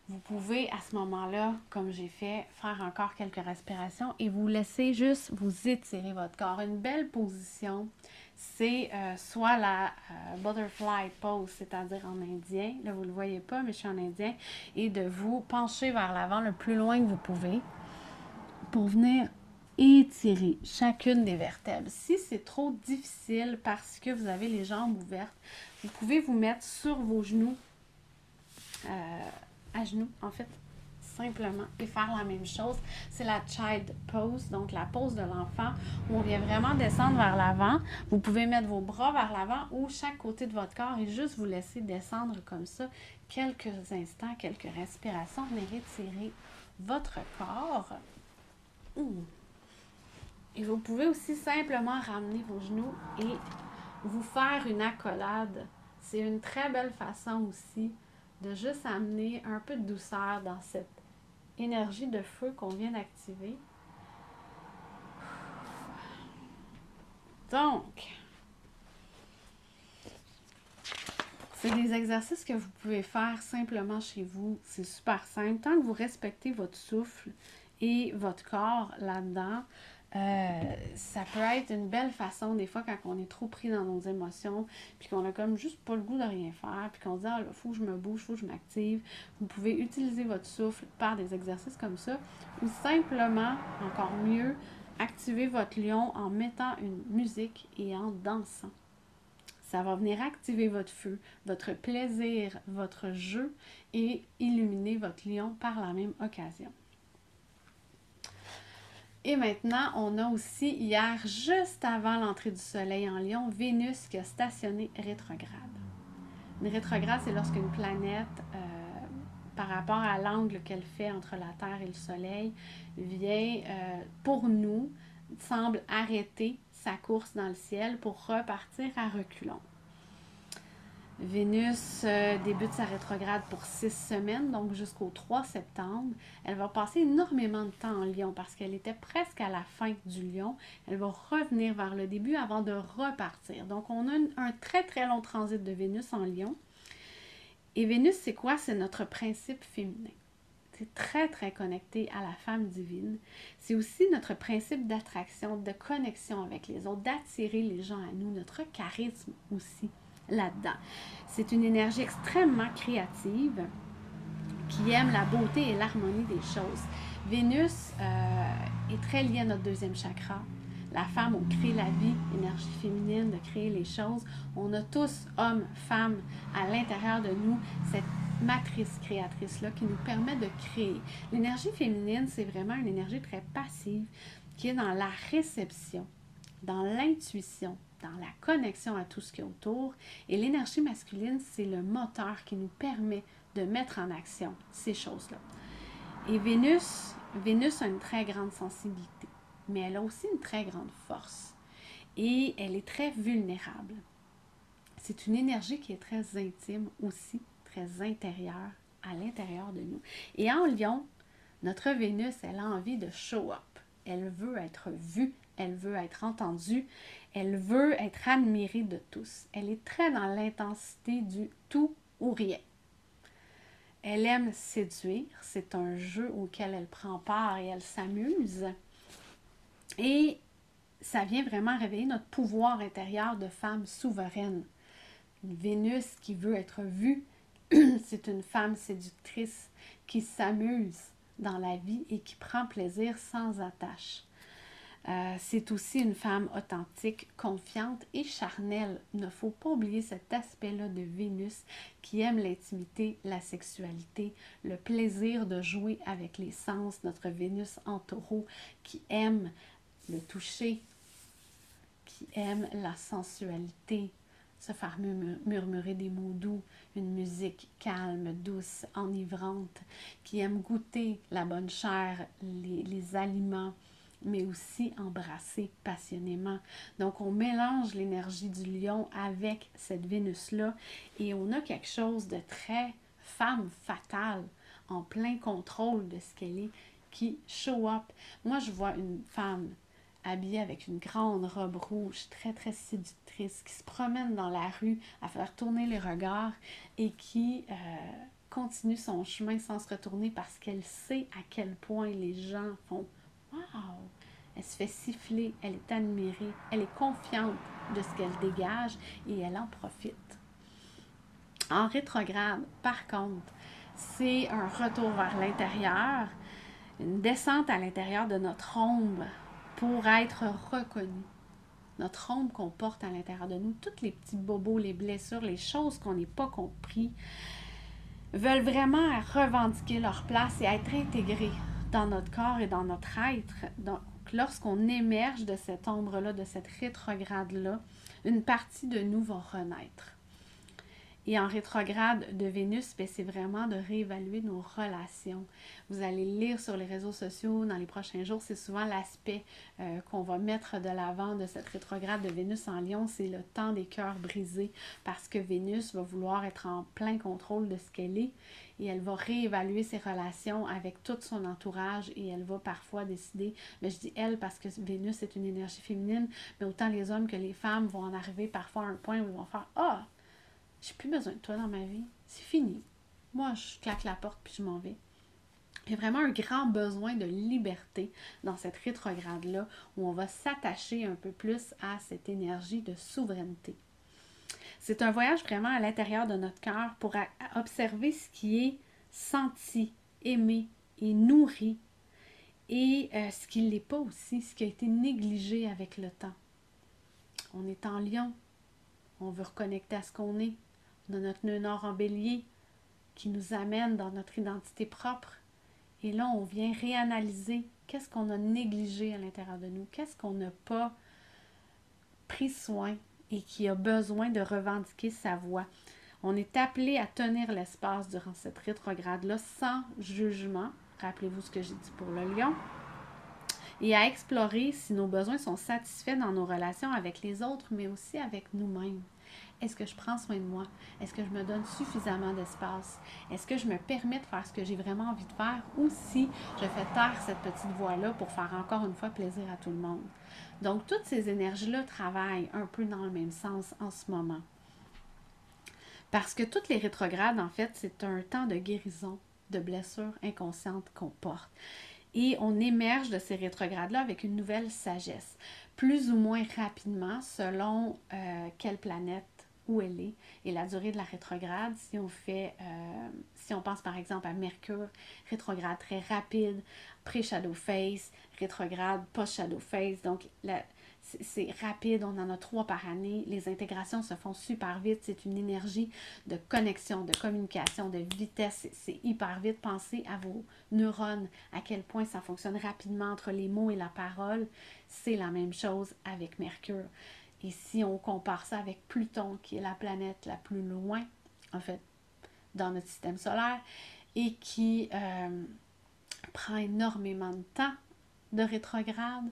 Vous pouvez à ce moment-là, comme j'ai fait, faire encore quelques respirations et vous laissez juste vous étirer votre corps. Une belle position, c'est euh, soit la euh, butterfly pose, c'est-à-dire en indien. Là, vous ne le voyez pas, mais je suis en indien. Et de vous pencher vers l'avant le plus loin que vous pouvez pour venir étirer chacune des vertèbres. Si c'est trop difficile parce que vous avez les jambes ouvertes, vous pouvez vous mettre sur vos genoux, euh, à genoux en fait, simplement, et faire la même chose. C'est la child pose, donc la pose de l'enfant, où on vient vraiment descendre vers l'avant. Vous pouvez mettre vos bras vers l'avant ou chaque côté de votre corps et juste vous laisser descendre comme ça quelques instants, quelques respirations. Venez retirer votre corps. Et vous pouvez aussi simplement ramener vos genoux et vous faire une accolade. C'est une très belle façon aussi de juste amener un peu de douceur dans cette énergie de feu qu'on vient d'activer. Donc, c'est des exercices que vous pouvez faire simplement chez vous. C'est super simple. Tant que vous respectez votre souffle et votre corps là-dedans, euh, ça peut être une belle façon, des fois, quand on est trop pris dans nos émotions, puis qu'on a comme juste pas le goût de rien faire, puis qu'on se dit, ah, là, faut que je me bouge, faut que je m'active. Vous pouvez utiliser votre souffle par des exercices comme ça, ou simplement, encore mieux, activer votre lion en mettant une musique et en dansant. Ça va venir activer votre feu, votre plaisir, votre jeu et illuminer votre lion par la même occasion. Et maintenant, on a aussi hier, juste avant l'entrée du Soleil en Lion, Vénus qui a stationné rétrograde. Une rétrograde, c'est lorsqu'une planète, euh, par rapport à l'angle qu'elle fait entre la Terre et le Soleil, vient, euh, pour nous, semble arrêter sa course dans le ciel pour repartir à reculons. Vénus euh, débute sa rétrograde pour six semaines, donc jusqu'au 3 septembre. Elle va passer énormément de temps en Lion parce qu'elle était presque à la fin du Lion. Elle va revenir vers le début avant de repartir. Donc on a un très très long transit de Vénus en Lion. Et Vénus, c'est quoi? C'est notre principe féminin. C'est très très connecté à la femme divine. C'est aussi notre principe d'attraction, de connexion avec les autres, d'attirer les gens à nous, notre charisme aussi là-dedans. C'est une énergie extrêmement créative qui aime la beauté et l'harmonie des choses. Vénus euh, est très liée à notre deuxième chakra. La femme, on crée la vie, énergie féminine, de créer les choses. On a tous, hommes, femmes, à l'intérieur de nous, cette matrice créatrice-là qui nous permet de créer. L'énergie féminine, c'est vraiment une énergie très passive qui est dans la réception, dans l'intuition, dans la connexion à tout ce qui est autour. Et l'énergie masculine, c'est le moteur qui nous permet de mettre en action ces choses-là. Et Vénus, Vénus a une très grande sensibilité, mais elle a aussi une très grande force. Et elle est très vulnérable. C'est une énergie qui est très intime aussi, très intérieure, à l'intérieur de nous. Et en Lion, notre Vénus, elle a envie de show up. Elle veut être vue, elle veut être entendue, elle veut être admirée de tous. Elle est très dans l'intensité du tout ou rien. Elle aime séduire, c'est un jeu auquel elle prend part et elle s'amuse. Et ça vient vraiment réveiller notre pouvoir intérieur de femme souveraine. Vénus qui veut être vue, c'est une femme séductrice qui s'amuse dans la vie et qui prend plaisir sans attache. Euh, c'est aussi une femme authentique, confiante et charnelle. Il ne faut pas oublier cet aspect-là de Vénus qui aime l'intimité, la sexualité, le plaisir de jouer avec les sens. Notre Vénus en taureau qui aime le toucher, qui aime la sensualité, se faire murmurer des mots doux, une musique calme, douce, enivrante, qui aime goûter la bonne chair, les, les aliments, mais aussi embrasser passionnément. Donc, on mélange l'énergie du lion avec cette Vénus-là et on a quelque chose de très femme fatale, en plein contrôle de ce qu'elle est, qui show up. Moi, je vois une femme habillée avec une grande robe rouge, très très séductrice, qui se promène dans la rue à faire tourner les regards et qui euh, continue son chemin sans se retourner parce qu'elle sait à quel point les gens font Elle se fait siffler, elle est admirée, elle est confiante de ce qu'elle dégage et elle en profite. En rétrograde, par contre, c'est un retour vers l'intérieur, une descente à l'intérieur de notre ombre pour être reconnu. Notre ombre qu'on porte à l'intérieur de nous, tous les petits bobos, les blessures, les choses qu'on n'est pas compris, veulent vraiment revendiquer leur place et être intégrés dans notre corps et dans notre être. Donc, lorsqu'on émerge de cette ombre-là, de cette rétrograde-là, une partie de nous va renaître. Et en rétrograde de Vénus, ben, c'est vraiment de réévaluer nos relations. Vous allez lire sur les réseaux sociaux dans les prochains jours, c'est souvent l'aspect euh, qu'on va mettre de l'avant de cette rétrograde de Vénus en Lion, c'est le temps des cœurs brisés parce que Vénus va vouloir être en plein contrôle de ce qu'elle est et elle va réévaluer ses relations avec tout son entourage et elle va parfois décider, mais je dis elle parce que Vénus est une énergie féminine, mais autant les hommes que les femmes vont en arriver parfois à un point où ils vont faire Ah, j'ai plus besoin de toi dans ma vie. C'est fini. Moi, je claque la porte puis je m'en vais. Il y a vraiment un grand besoin de liberté dans cette rétrograde-là où on va s'attacher un peu plus à cette énergie de souveraineté. C'est un voyage vraiment à l'intérieur de notre cœur pour observer ce qui est senti, aimé et nourri et euh, ce qui ne l'est pas aussi, ce qui a été négligé avec le temps. On est en lion, on veut reconnecter à ce qu'on est, on a notre nœud nord en bélier qui nous amène dans notre identité propre. Et là, on vient réanalyser qu'est-ce qu'on a négligé à l'intérieur de nous, qu'est-ce qu'on n'a pas pris soin et qui a besoin de revendiquer sa voix. On est appelé à tenir l'espace durant cette rétrograde-là sans jugement. Rappelez-vous ce que j'ai dit pour le lion. Et à explorer si nos besoins sont satisfaits dans nos relations avec les autres, mais aussi avec nous-mêmes. Est-ce que je prends soin de moi? Est-ce que je me donne suffisamment d'espace? Est-ce que je me permets de faire ce que j'ai vraiment envie de faire ou si je fais taire cette petite voix-là pour faire encore une fois plaisir à tout le monde? Donc, toutes ces énergies-là travaillent un peu dans le même sens en ce moment. Parce que toutes les rétrogrades, en fait, c'est un temps de guérison de blessures inconscientes qu'on porte. Et on émerge de ces rétrogrades-là avec une nouvelle sagesse, plus ou moins rapidement selon euh, quelle planète où elle est et la durée de la rétrograde. Si on fait, euh, si on pense par exemple à Mercure, rétrograde très rapide, pré-shadow phase, rétrograde, post-shadow phase. Donc, c'est rapide, on en a trois par année. Les intégrations se font super vite. C'est une énergie de connexion, de communication, de vitesse. C'est hyper vite. Pensez à vos neurones, à quel point ça fonctionne rapidement entre les mots et la parole. C'est la même chose avec Mercure. Et si on compare ça avec Pluton, qui est la planète la plus loin, en fait, dans notre système solaire, et qui euh, prend énormément de temps de rétrograde,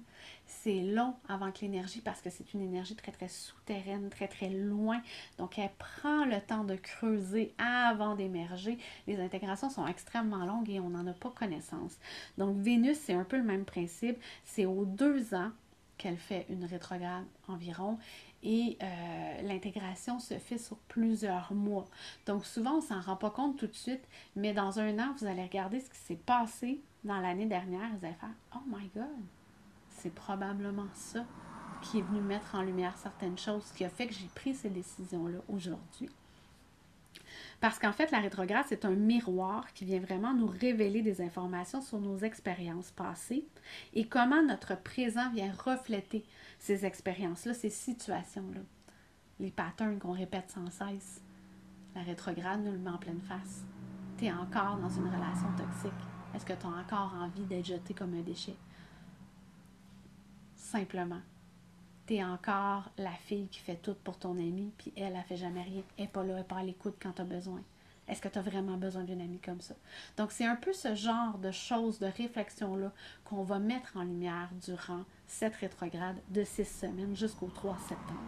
c'est long avant que l'énergie, parce que c'est une énergie très très souterraine, très très loin, donc elle prend le temps de creuser avant d'émerger. Les intégrations sont extrêmement longues et on n'en a pas connaissance. Donc Vénus, c'est un peu le même principe, c'est aux deux ans qu'elle fait une rétrograde environ et euh, l'intégration se fait sur plusieurs mois. Donc souvent, on ne s'en rend pas compte tout de suite, mais dans un an, vous allez regarder ce qui s'est passé dans l'année dernière, vous allez faire Oh my God, c'est probablement ça qui est venu mettre en lumière certaines choses, qui a fait que j'ai pris ces décisions-là aujourd'hui. Parce qu'en fait, la rétrograde, c'est un miroir qui vient vraiment nous révéler des informations sur nos expériences passées et comment notre présent vient refléter ces expériences-là, ces situations-là, les patterns qu'on répète sans cesse. La rétrograde nous le met en pleine face. Tu es encore dans une relation toxique. Est-ce que tu as encore envie d'être jeté comme un déchet? Simplement. Tu es encore la fille qui fait tout pour ton ami, puis elle, elle fait jamais rien. Elle n'est pas là, elle n'est pas à l'écoute quand tu besoin. Est-ce que tu as vraiment besoin d'une amie comme ça? Donc, c'est un peu ce genre de choses, de réflexion-là qu'on va mettre en lumière durant cette rétrograde de six semaines jusqu'au 3 septembre.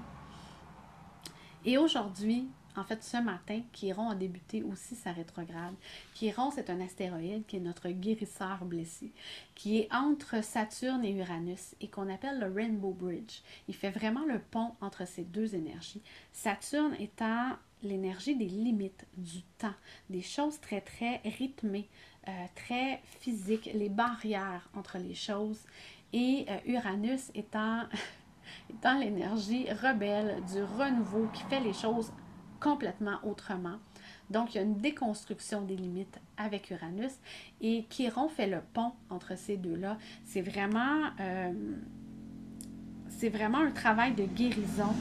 Et aujourd'hui, en fait, ce matin, Chiron a débuté aussi sa rétrograde. Chiron, c'est un astéroïde qui est notre guérisseur blessé, qui est entre Saturne et Uranus et qu'on appelle le Rainbow Bridge. Il fait vraiment le pont entre ces deux énergies. Saturne étant l'énergie des limites, du temps, des choses très, très rythmées, euh, très physiques, les barrières entre les choses. Et euh, Uranus étant, étant l'énergie rebelle du renouveau qui fait les choses complètement autrement. Donc, il y a une déconstruction des limites avec Uranus et Chiron fait le pont entre ces deux-là. C'est vraiment, euh, c'est vraiment un travail de guérison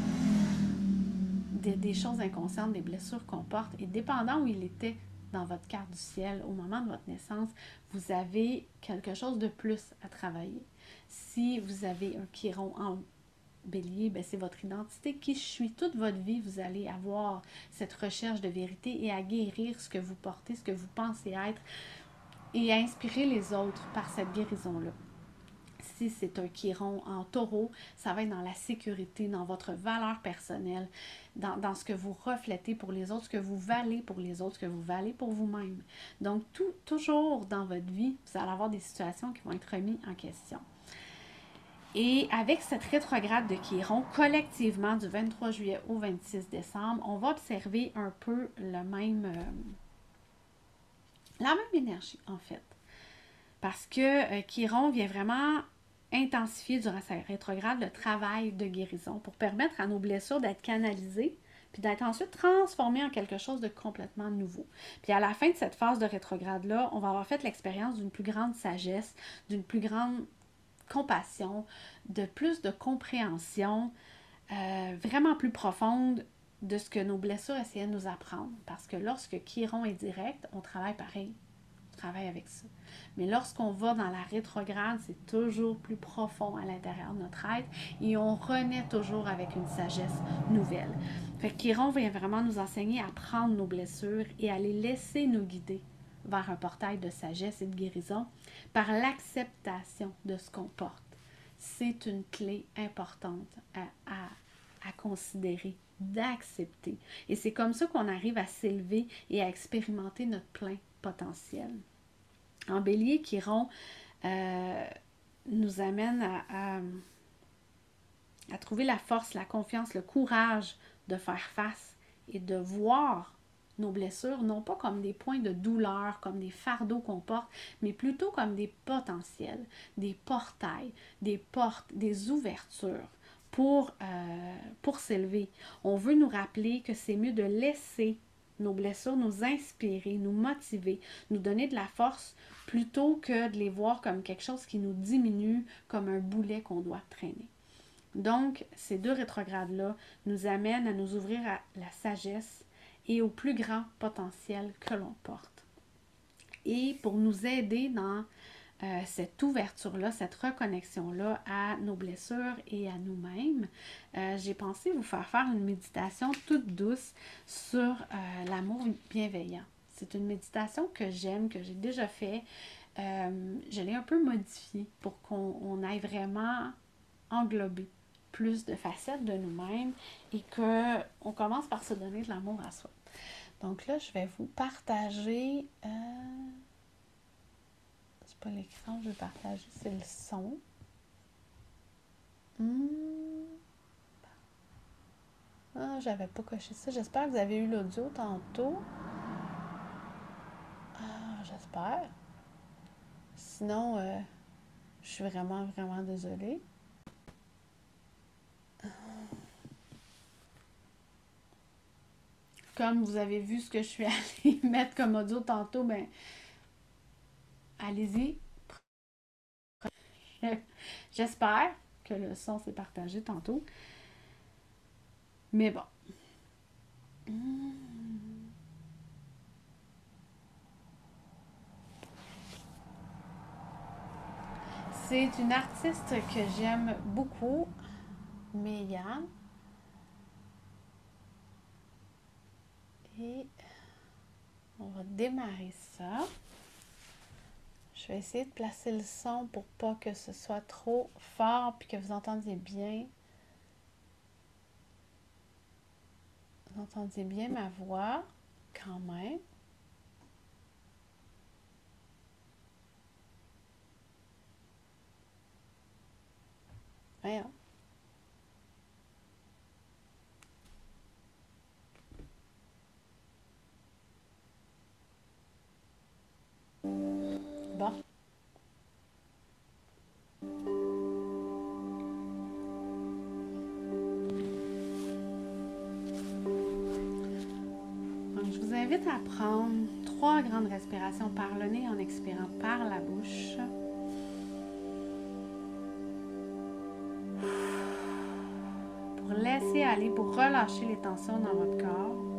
des, choses inconscientes, des blessures qu'on porte. Et dépendant où il était dans votre carte du ciel au moment de votre naissance, vous avez quelque chose de plus à travailler. Si vous avez un Chiron en bélier, ben c'est votre identité. Qui je suis toute votre vie, vous allez avoir cette recherche de vérité et à guérir ce que vous portez, ce que vous pensez être et à inspirer les autres par cette guérison-là. Si c'est un chiron en taureau, ça va être dans la sécurité, dans votre valeur personnelle, dans, ce que vous reflétez pour les autres, ce que vous valez pour les autres, ce que vous valez pour vous-même. Donc, toujours dans votre vie, vous allez avoir des situations qui vont être remises en question. Et avec cette rétrograde de Chiron, collectivement, du 23 juillet au 26 décembre, on va observer un peu le même, euh, la même énergie, en fait. Parce que euh, Chiron vient vraiment intensifier durant sa rétrograde le travail de guérison pour permettre à nos blessures d'être canalisées puis d'être ensuite transformées en quelque chose de complètement nouveau. Puis à la fin de cette phase de rétrograde-là, on va avoir fait l'expérience d'une plus grande sagesse, d'une plus grande compassion, de plus de compréhension, euh, vraiment plus profonde de ce que nos blessures essayaient de nous apprendre. Parce que lorsque Chiron est direct, on travaille pareil. On travaille avec ça. Mais lorsqu'on va dans la rétrograde, c'est toujours plus profond à l'intérieur de notre être et on renaît toujours avec une sagesse nouvelle. Fait que Chiron vient vraiment nous enseigner à prendre nos blessures et à les laisser nous guider vers un portail de sagesse et de guérison par l'acceptation de ce qu'on porte. C'est une clé importante à, considérer, d'accepter. Et c'est comme ça qu'on arrive à s'élever et à expérimenter notre plein potentiel. En bélier, Chiron euh, nous amène à, à trouver la force, la confiance, le courage de faire face et de voir nos blessures, non pas comme des points de douleur, comme des fardeaux qu'on porte, mais plutôt comme des potentiels, des portails, des portes, des ouvertures pour, euh, pour s'élever. On veut nous rappeler que c'est mieux de laisser nos blessures nous inspirer, nous motiver, nous donner de la force plutôt que de les voir comme quelque chose qui nous diminue, comme un boulet qu'on doit traîner. Donc, ces deux rétrogrades-là nous amènent à nous ouvrir à la sagesse, et au plus grand potentiel que l'on porte. Et pour nous aider dans euh, cette ouverture-là, cette reconnexion-là à nos blessures et à nous-mêmes, euh, j'ai pensé vous faire faire une méditation toute douce sur euh, l'amour bienveillant. C'est une méditation que j'aime, que j'ai déjà fait. je l'ai un peu modifiée pour qu'on aille vraiment englober plus de facettes de nous-mêmes et qu'on commence par se donner de l'amour à soi. Donc là, je vais vous partager. Euh, c'est pas l'écran, je vais partager, c'est le son. Hmm. Ah, j'avais pas coché ça. J'espère que vous avez eu l'audio tantôt. Ah, j'espère. Sinon, euh, je suis vraiment, vraiment désolée. comme vous avez vu ce que je suis allée mettre comme audio tantôt, ben allez-y. J'espère que le son s'est partagé tantôt. Mais bon. C'est une artiste que j'aime beaucoup, Megan. Et on va démarrer ça. Je vais essayer de placer le son pour pas que ce soit trop fort puis que vous entendiez bien. Vous entendiez bien ma voix quand même. Voyons. prendre trois grandes respirations par le nez en expirant par la bouche. Pour laisser aller, pour relâcher les tensions dans votre corps.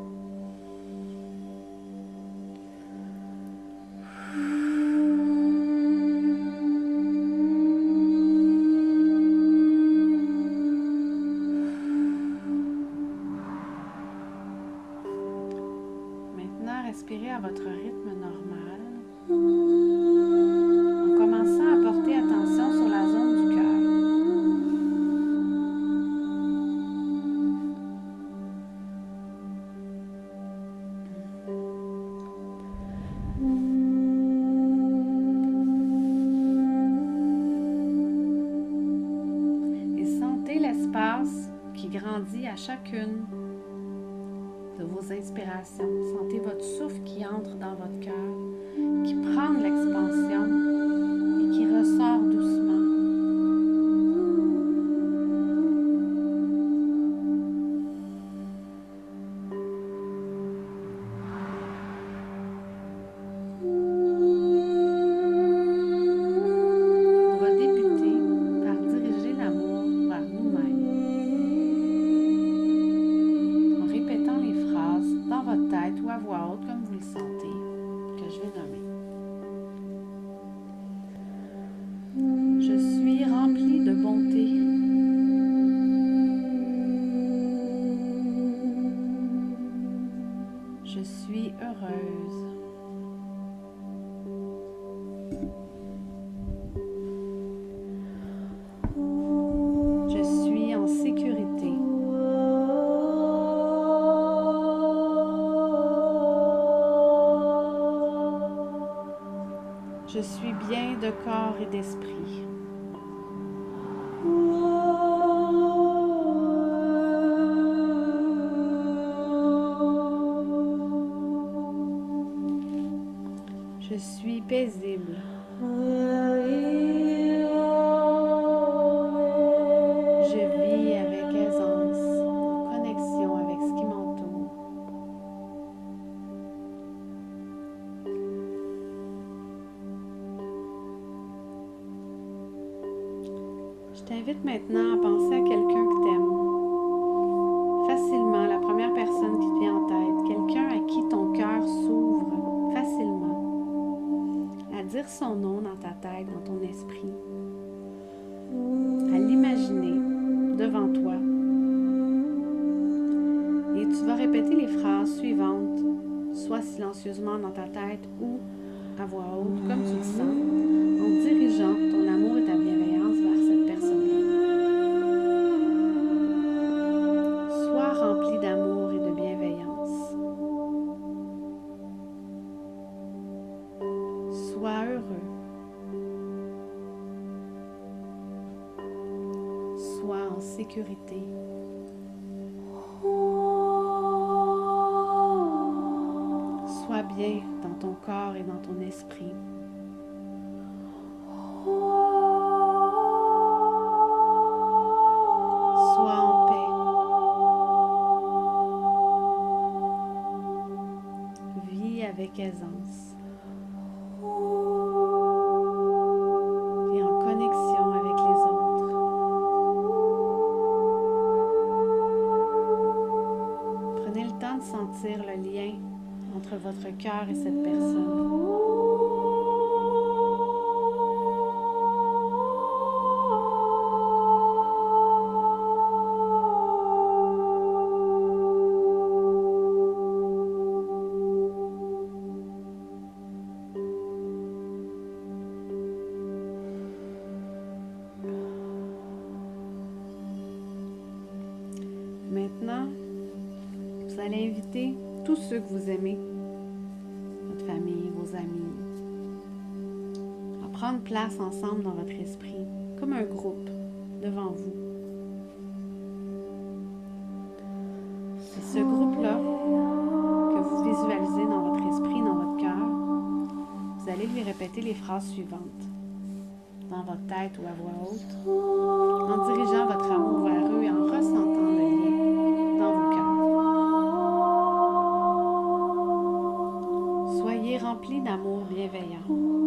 heureuse. suis paisible. le lien entre votre cœur et cette personne. ensemble dans votre esprit, comme un groupe devant vous. Et ce groupe-là, que vous visualisez dans votre esprit, dans votre cœur, vous allez lui répéter les phrases suivantes dans votre tête ou à voix haute, en dirigeant votre amour vers eux et en ressentant le lien dans vos cœurs. Soyez remplis d'amour bienveillant.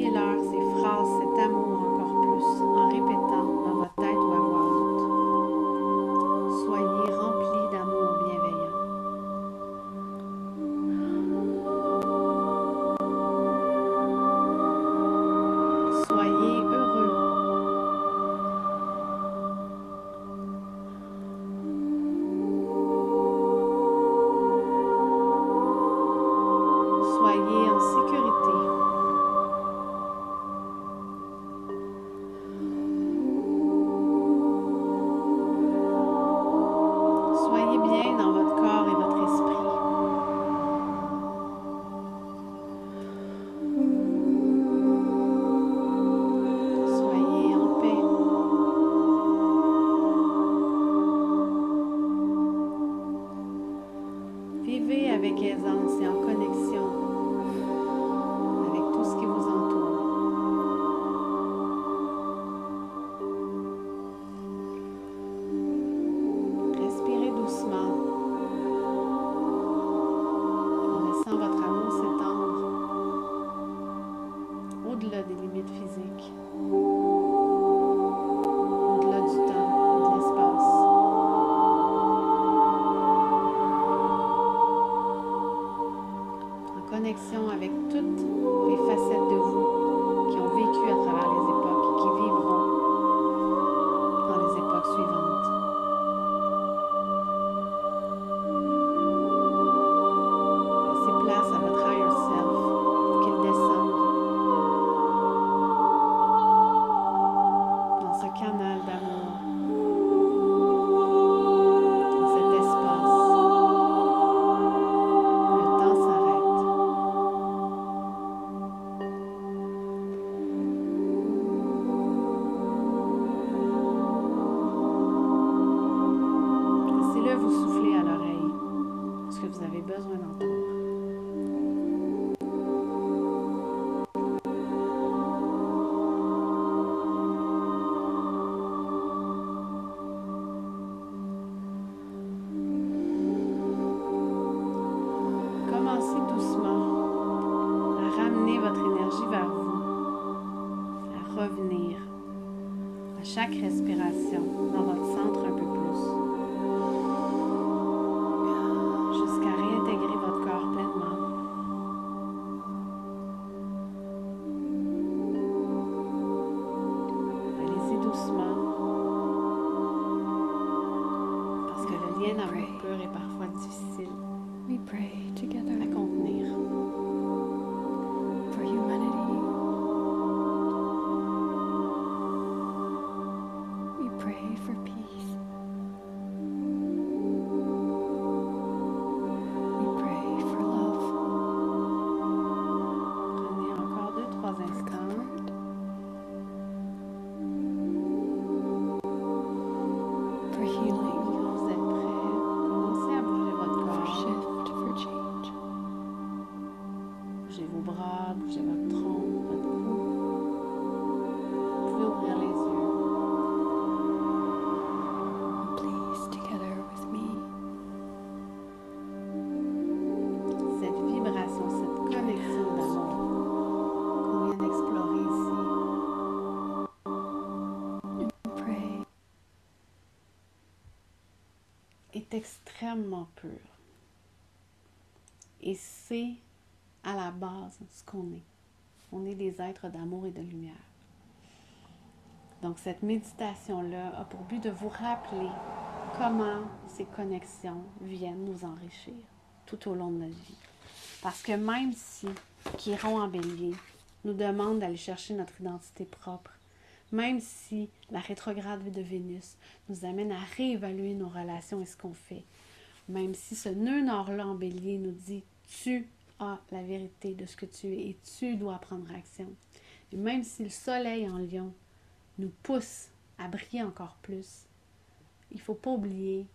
priez-leur ces phrases, cet amour. Vous avez besoin d'entendre. Commencez doucement à ramener votre énergie vers vous, à revenir à chaque respiration extrêmement pure. Et c'est à la base ce qu'on est. On est des êtres d'amour et de lumière. Donc cette méditation-là a pour but de vous rappeler comment ces connexions viennent nous enrichir tout au long de notre vie. Parce que même si Chiron en bélier nous demande d'aller chercher notre identité propre, même si la rétrograde de Vénus nous amène à réévaluer nos relations et ce qu'on fait, même si ce nœud nord-là en bélier nous dit tu as la vérité de ce que tu es et tu dois prendre action, et même si le soleil en lion nous pousse à briller encore plus, il ne faut pas oublier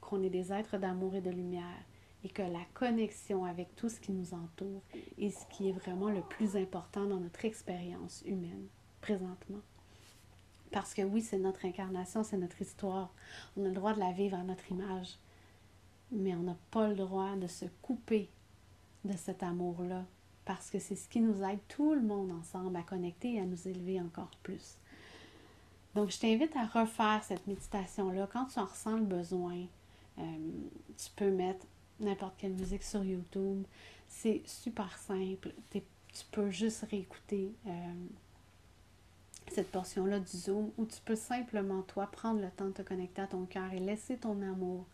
qu'on est des êtres d'amour et de lumière et que la connexion avec tout ce qui nous entoure est ce qui est vraiment le plus important dans notre expérience humaine présentement. Parce que oui, c'est notre incarnation, c'est notre histoire. On a le droit de la vivre à notre image. Mais on n'a pas le droit de se couper de cet amour-là. Parce que c'est ce qui nous aide tout le monde ensemble à connecter et à nous élever encore plus. Donc, je t'invite à refaire cette méditation-là. Quand tu en ressens le besoin, euh, tu peux mettre n'importe quelle musique sur YouTube. C'est super simple. Tu peux juste réécouter euh, cette portion-là du Zoom ou tu peux simplement, toi, prendre le temps de te connecter à ton cœur et laisser ton amour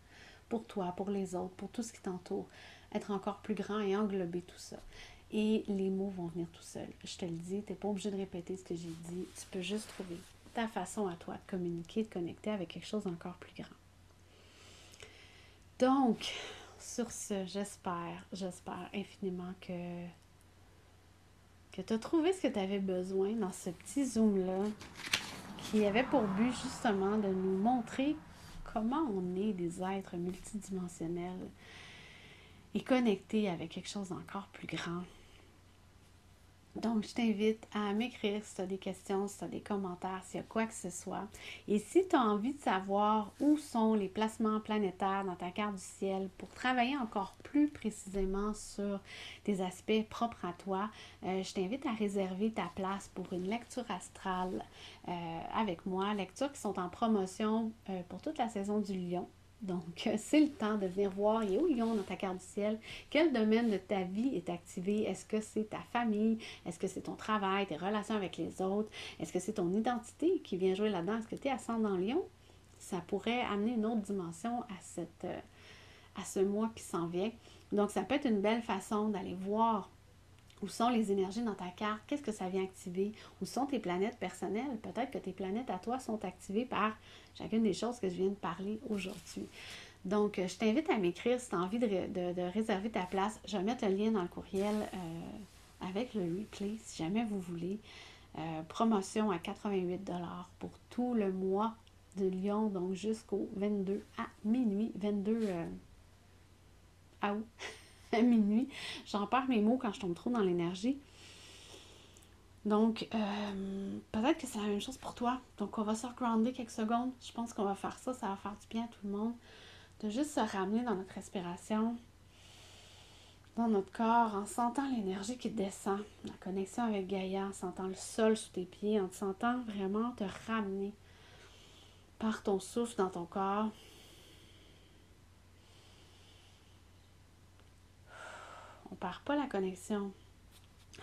pour toi, pour les autres, pour tout ce qui t'entoure, être encore plus grand et englober tout ça. Et les mots vont venir tout seuls. Je te le dis, tu n'es pas obligé de répéter ce que j'ai dit. Tu peux juste trouver ta façon à toi de communiquer, de connecter avec quelque chose d'encore plus grand. Donc, sur ce, j'espère, j'espère infiniment que, que tu as trouvé ce que tu avais besoin dans ce petit zoom-là qui avait pour but justement de nous montrer comment on est des êtres multidimensionnels et connectés avec quelque chose d'encore plus grand. Donc, je t'invite à m'écrire si tu as des questions, si tu as des commentaires, s'il y a quoi que ce soit. Et si tu as envie de savoir où sont les placements planétaires dans ta carte du ciel pour travailler encore plus précisément sur des aspects propres à toi, euh, je t'invite à réserver ta place pour une lecture astrale euh, avec moi. Lectures qui sont en promotion euh, pour toute la saison du lion. Donc, euh, c'est le temps de venir voir, il y a où Lion dans ta carte du ciel, quel domaine de ta vie est activé, est-ce que c'est ta famille, est-ce que c'est ton travail, tes relations avec les autres, est-ce que c'est ton identité qui vient jouer là-dedans, est-ce que tu es ascendant Lion? Ça pourrait amener une autre dimension à, euh, à ce mois qui s'en vient. Donc, ça peut être une belle façon d'aller voir où sont les énergies dans ta carte? Qu'est-ce que ça vient activer? Où sont tes planètes personnelles? Peut-être que tes planètes à toi sont activées par chacune des choses que je viens de parler aujourd'hui. Donc, je t'invite à m'écrire si tu as envie de, réserver ta place. Je vais mettre le lien dans le courriel euh, avec le replay si jamais vous voulez. Euh, promotion à 88 pour tout le mois de Lyon, donc jusqu'au 22 à minuit, 22 euh, août. à minuit. J'en perds mes mots quand je tombe trop dans l'énergie. Donc, euh, peut-être que c'est la même chose pour toi. Donc, on va se regrounder quelques secondes. Je pense qu'on va faire ça. Ça va faire du bien à tout le monde. De juste se ramener dans notre respiration, dans notre corps, en sentant l'énergie qui descend, la connexion avec Gaïa, en sentant le sol sous tes pieds, en te sentant vraiment te ramener par ton souffle dans ton corps. On perd pas la connexion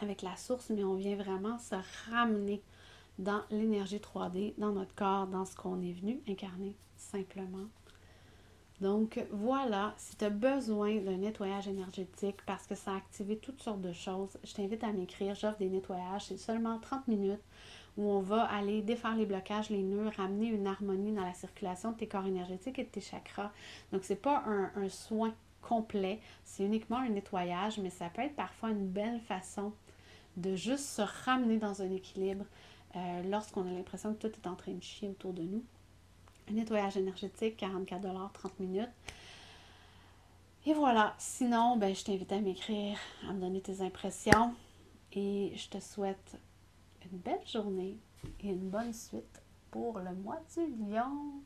avec la source, mais on vient vraiment se ramener dans l'énergie 3D, dans notre corps, dans ce qu'on est venu incarner simplement. Donc voilà, si tu as besoin d'un nettoyage énergétique parce que ça a activé toutes sortes de choses, je t'invite à m'écrire. J'offre des nettoyages, c'est seulement 30 minutes où on va aller défaire les blocages, les nœuds, ramener une harmonie dans la circulation de tes corps énergétiques et de tes chakras. Donc, ce n'est pas un soin complet. C'est uniquement un nettoyage, mais ça peut être parfois une belle façon de juste se ramener dans un équilibre euh, lorsqu'on a l'impression que tout est en train de chier autour de nous. Un nettoyage énergétique, 44 30 minutes. Et voilà. Sinon, ben, je t'invite à m'écrire, à me donner tes impressions. Et je te souhaite une belle journée et une bonne suite pour le mois du lion.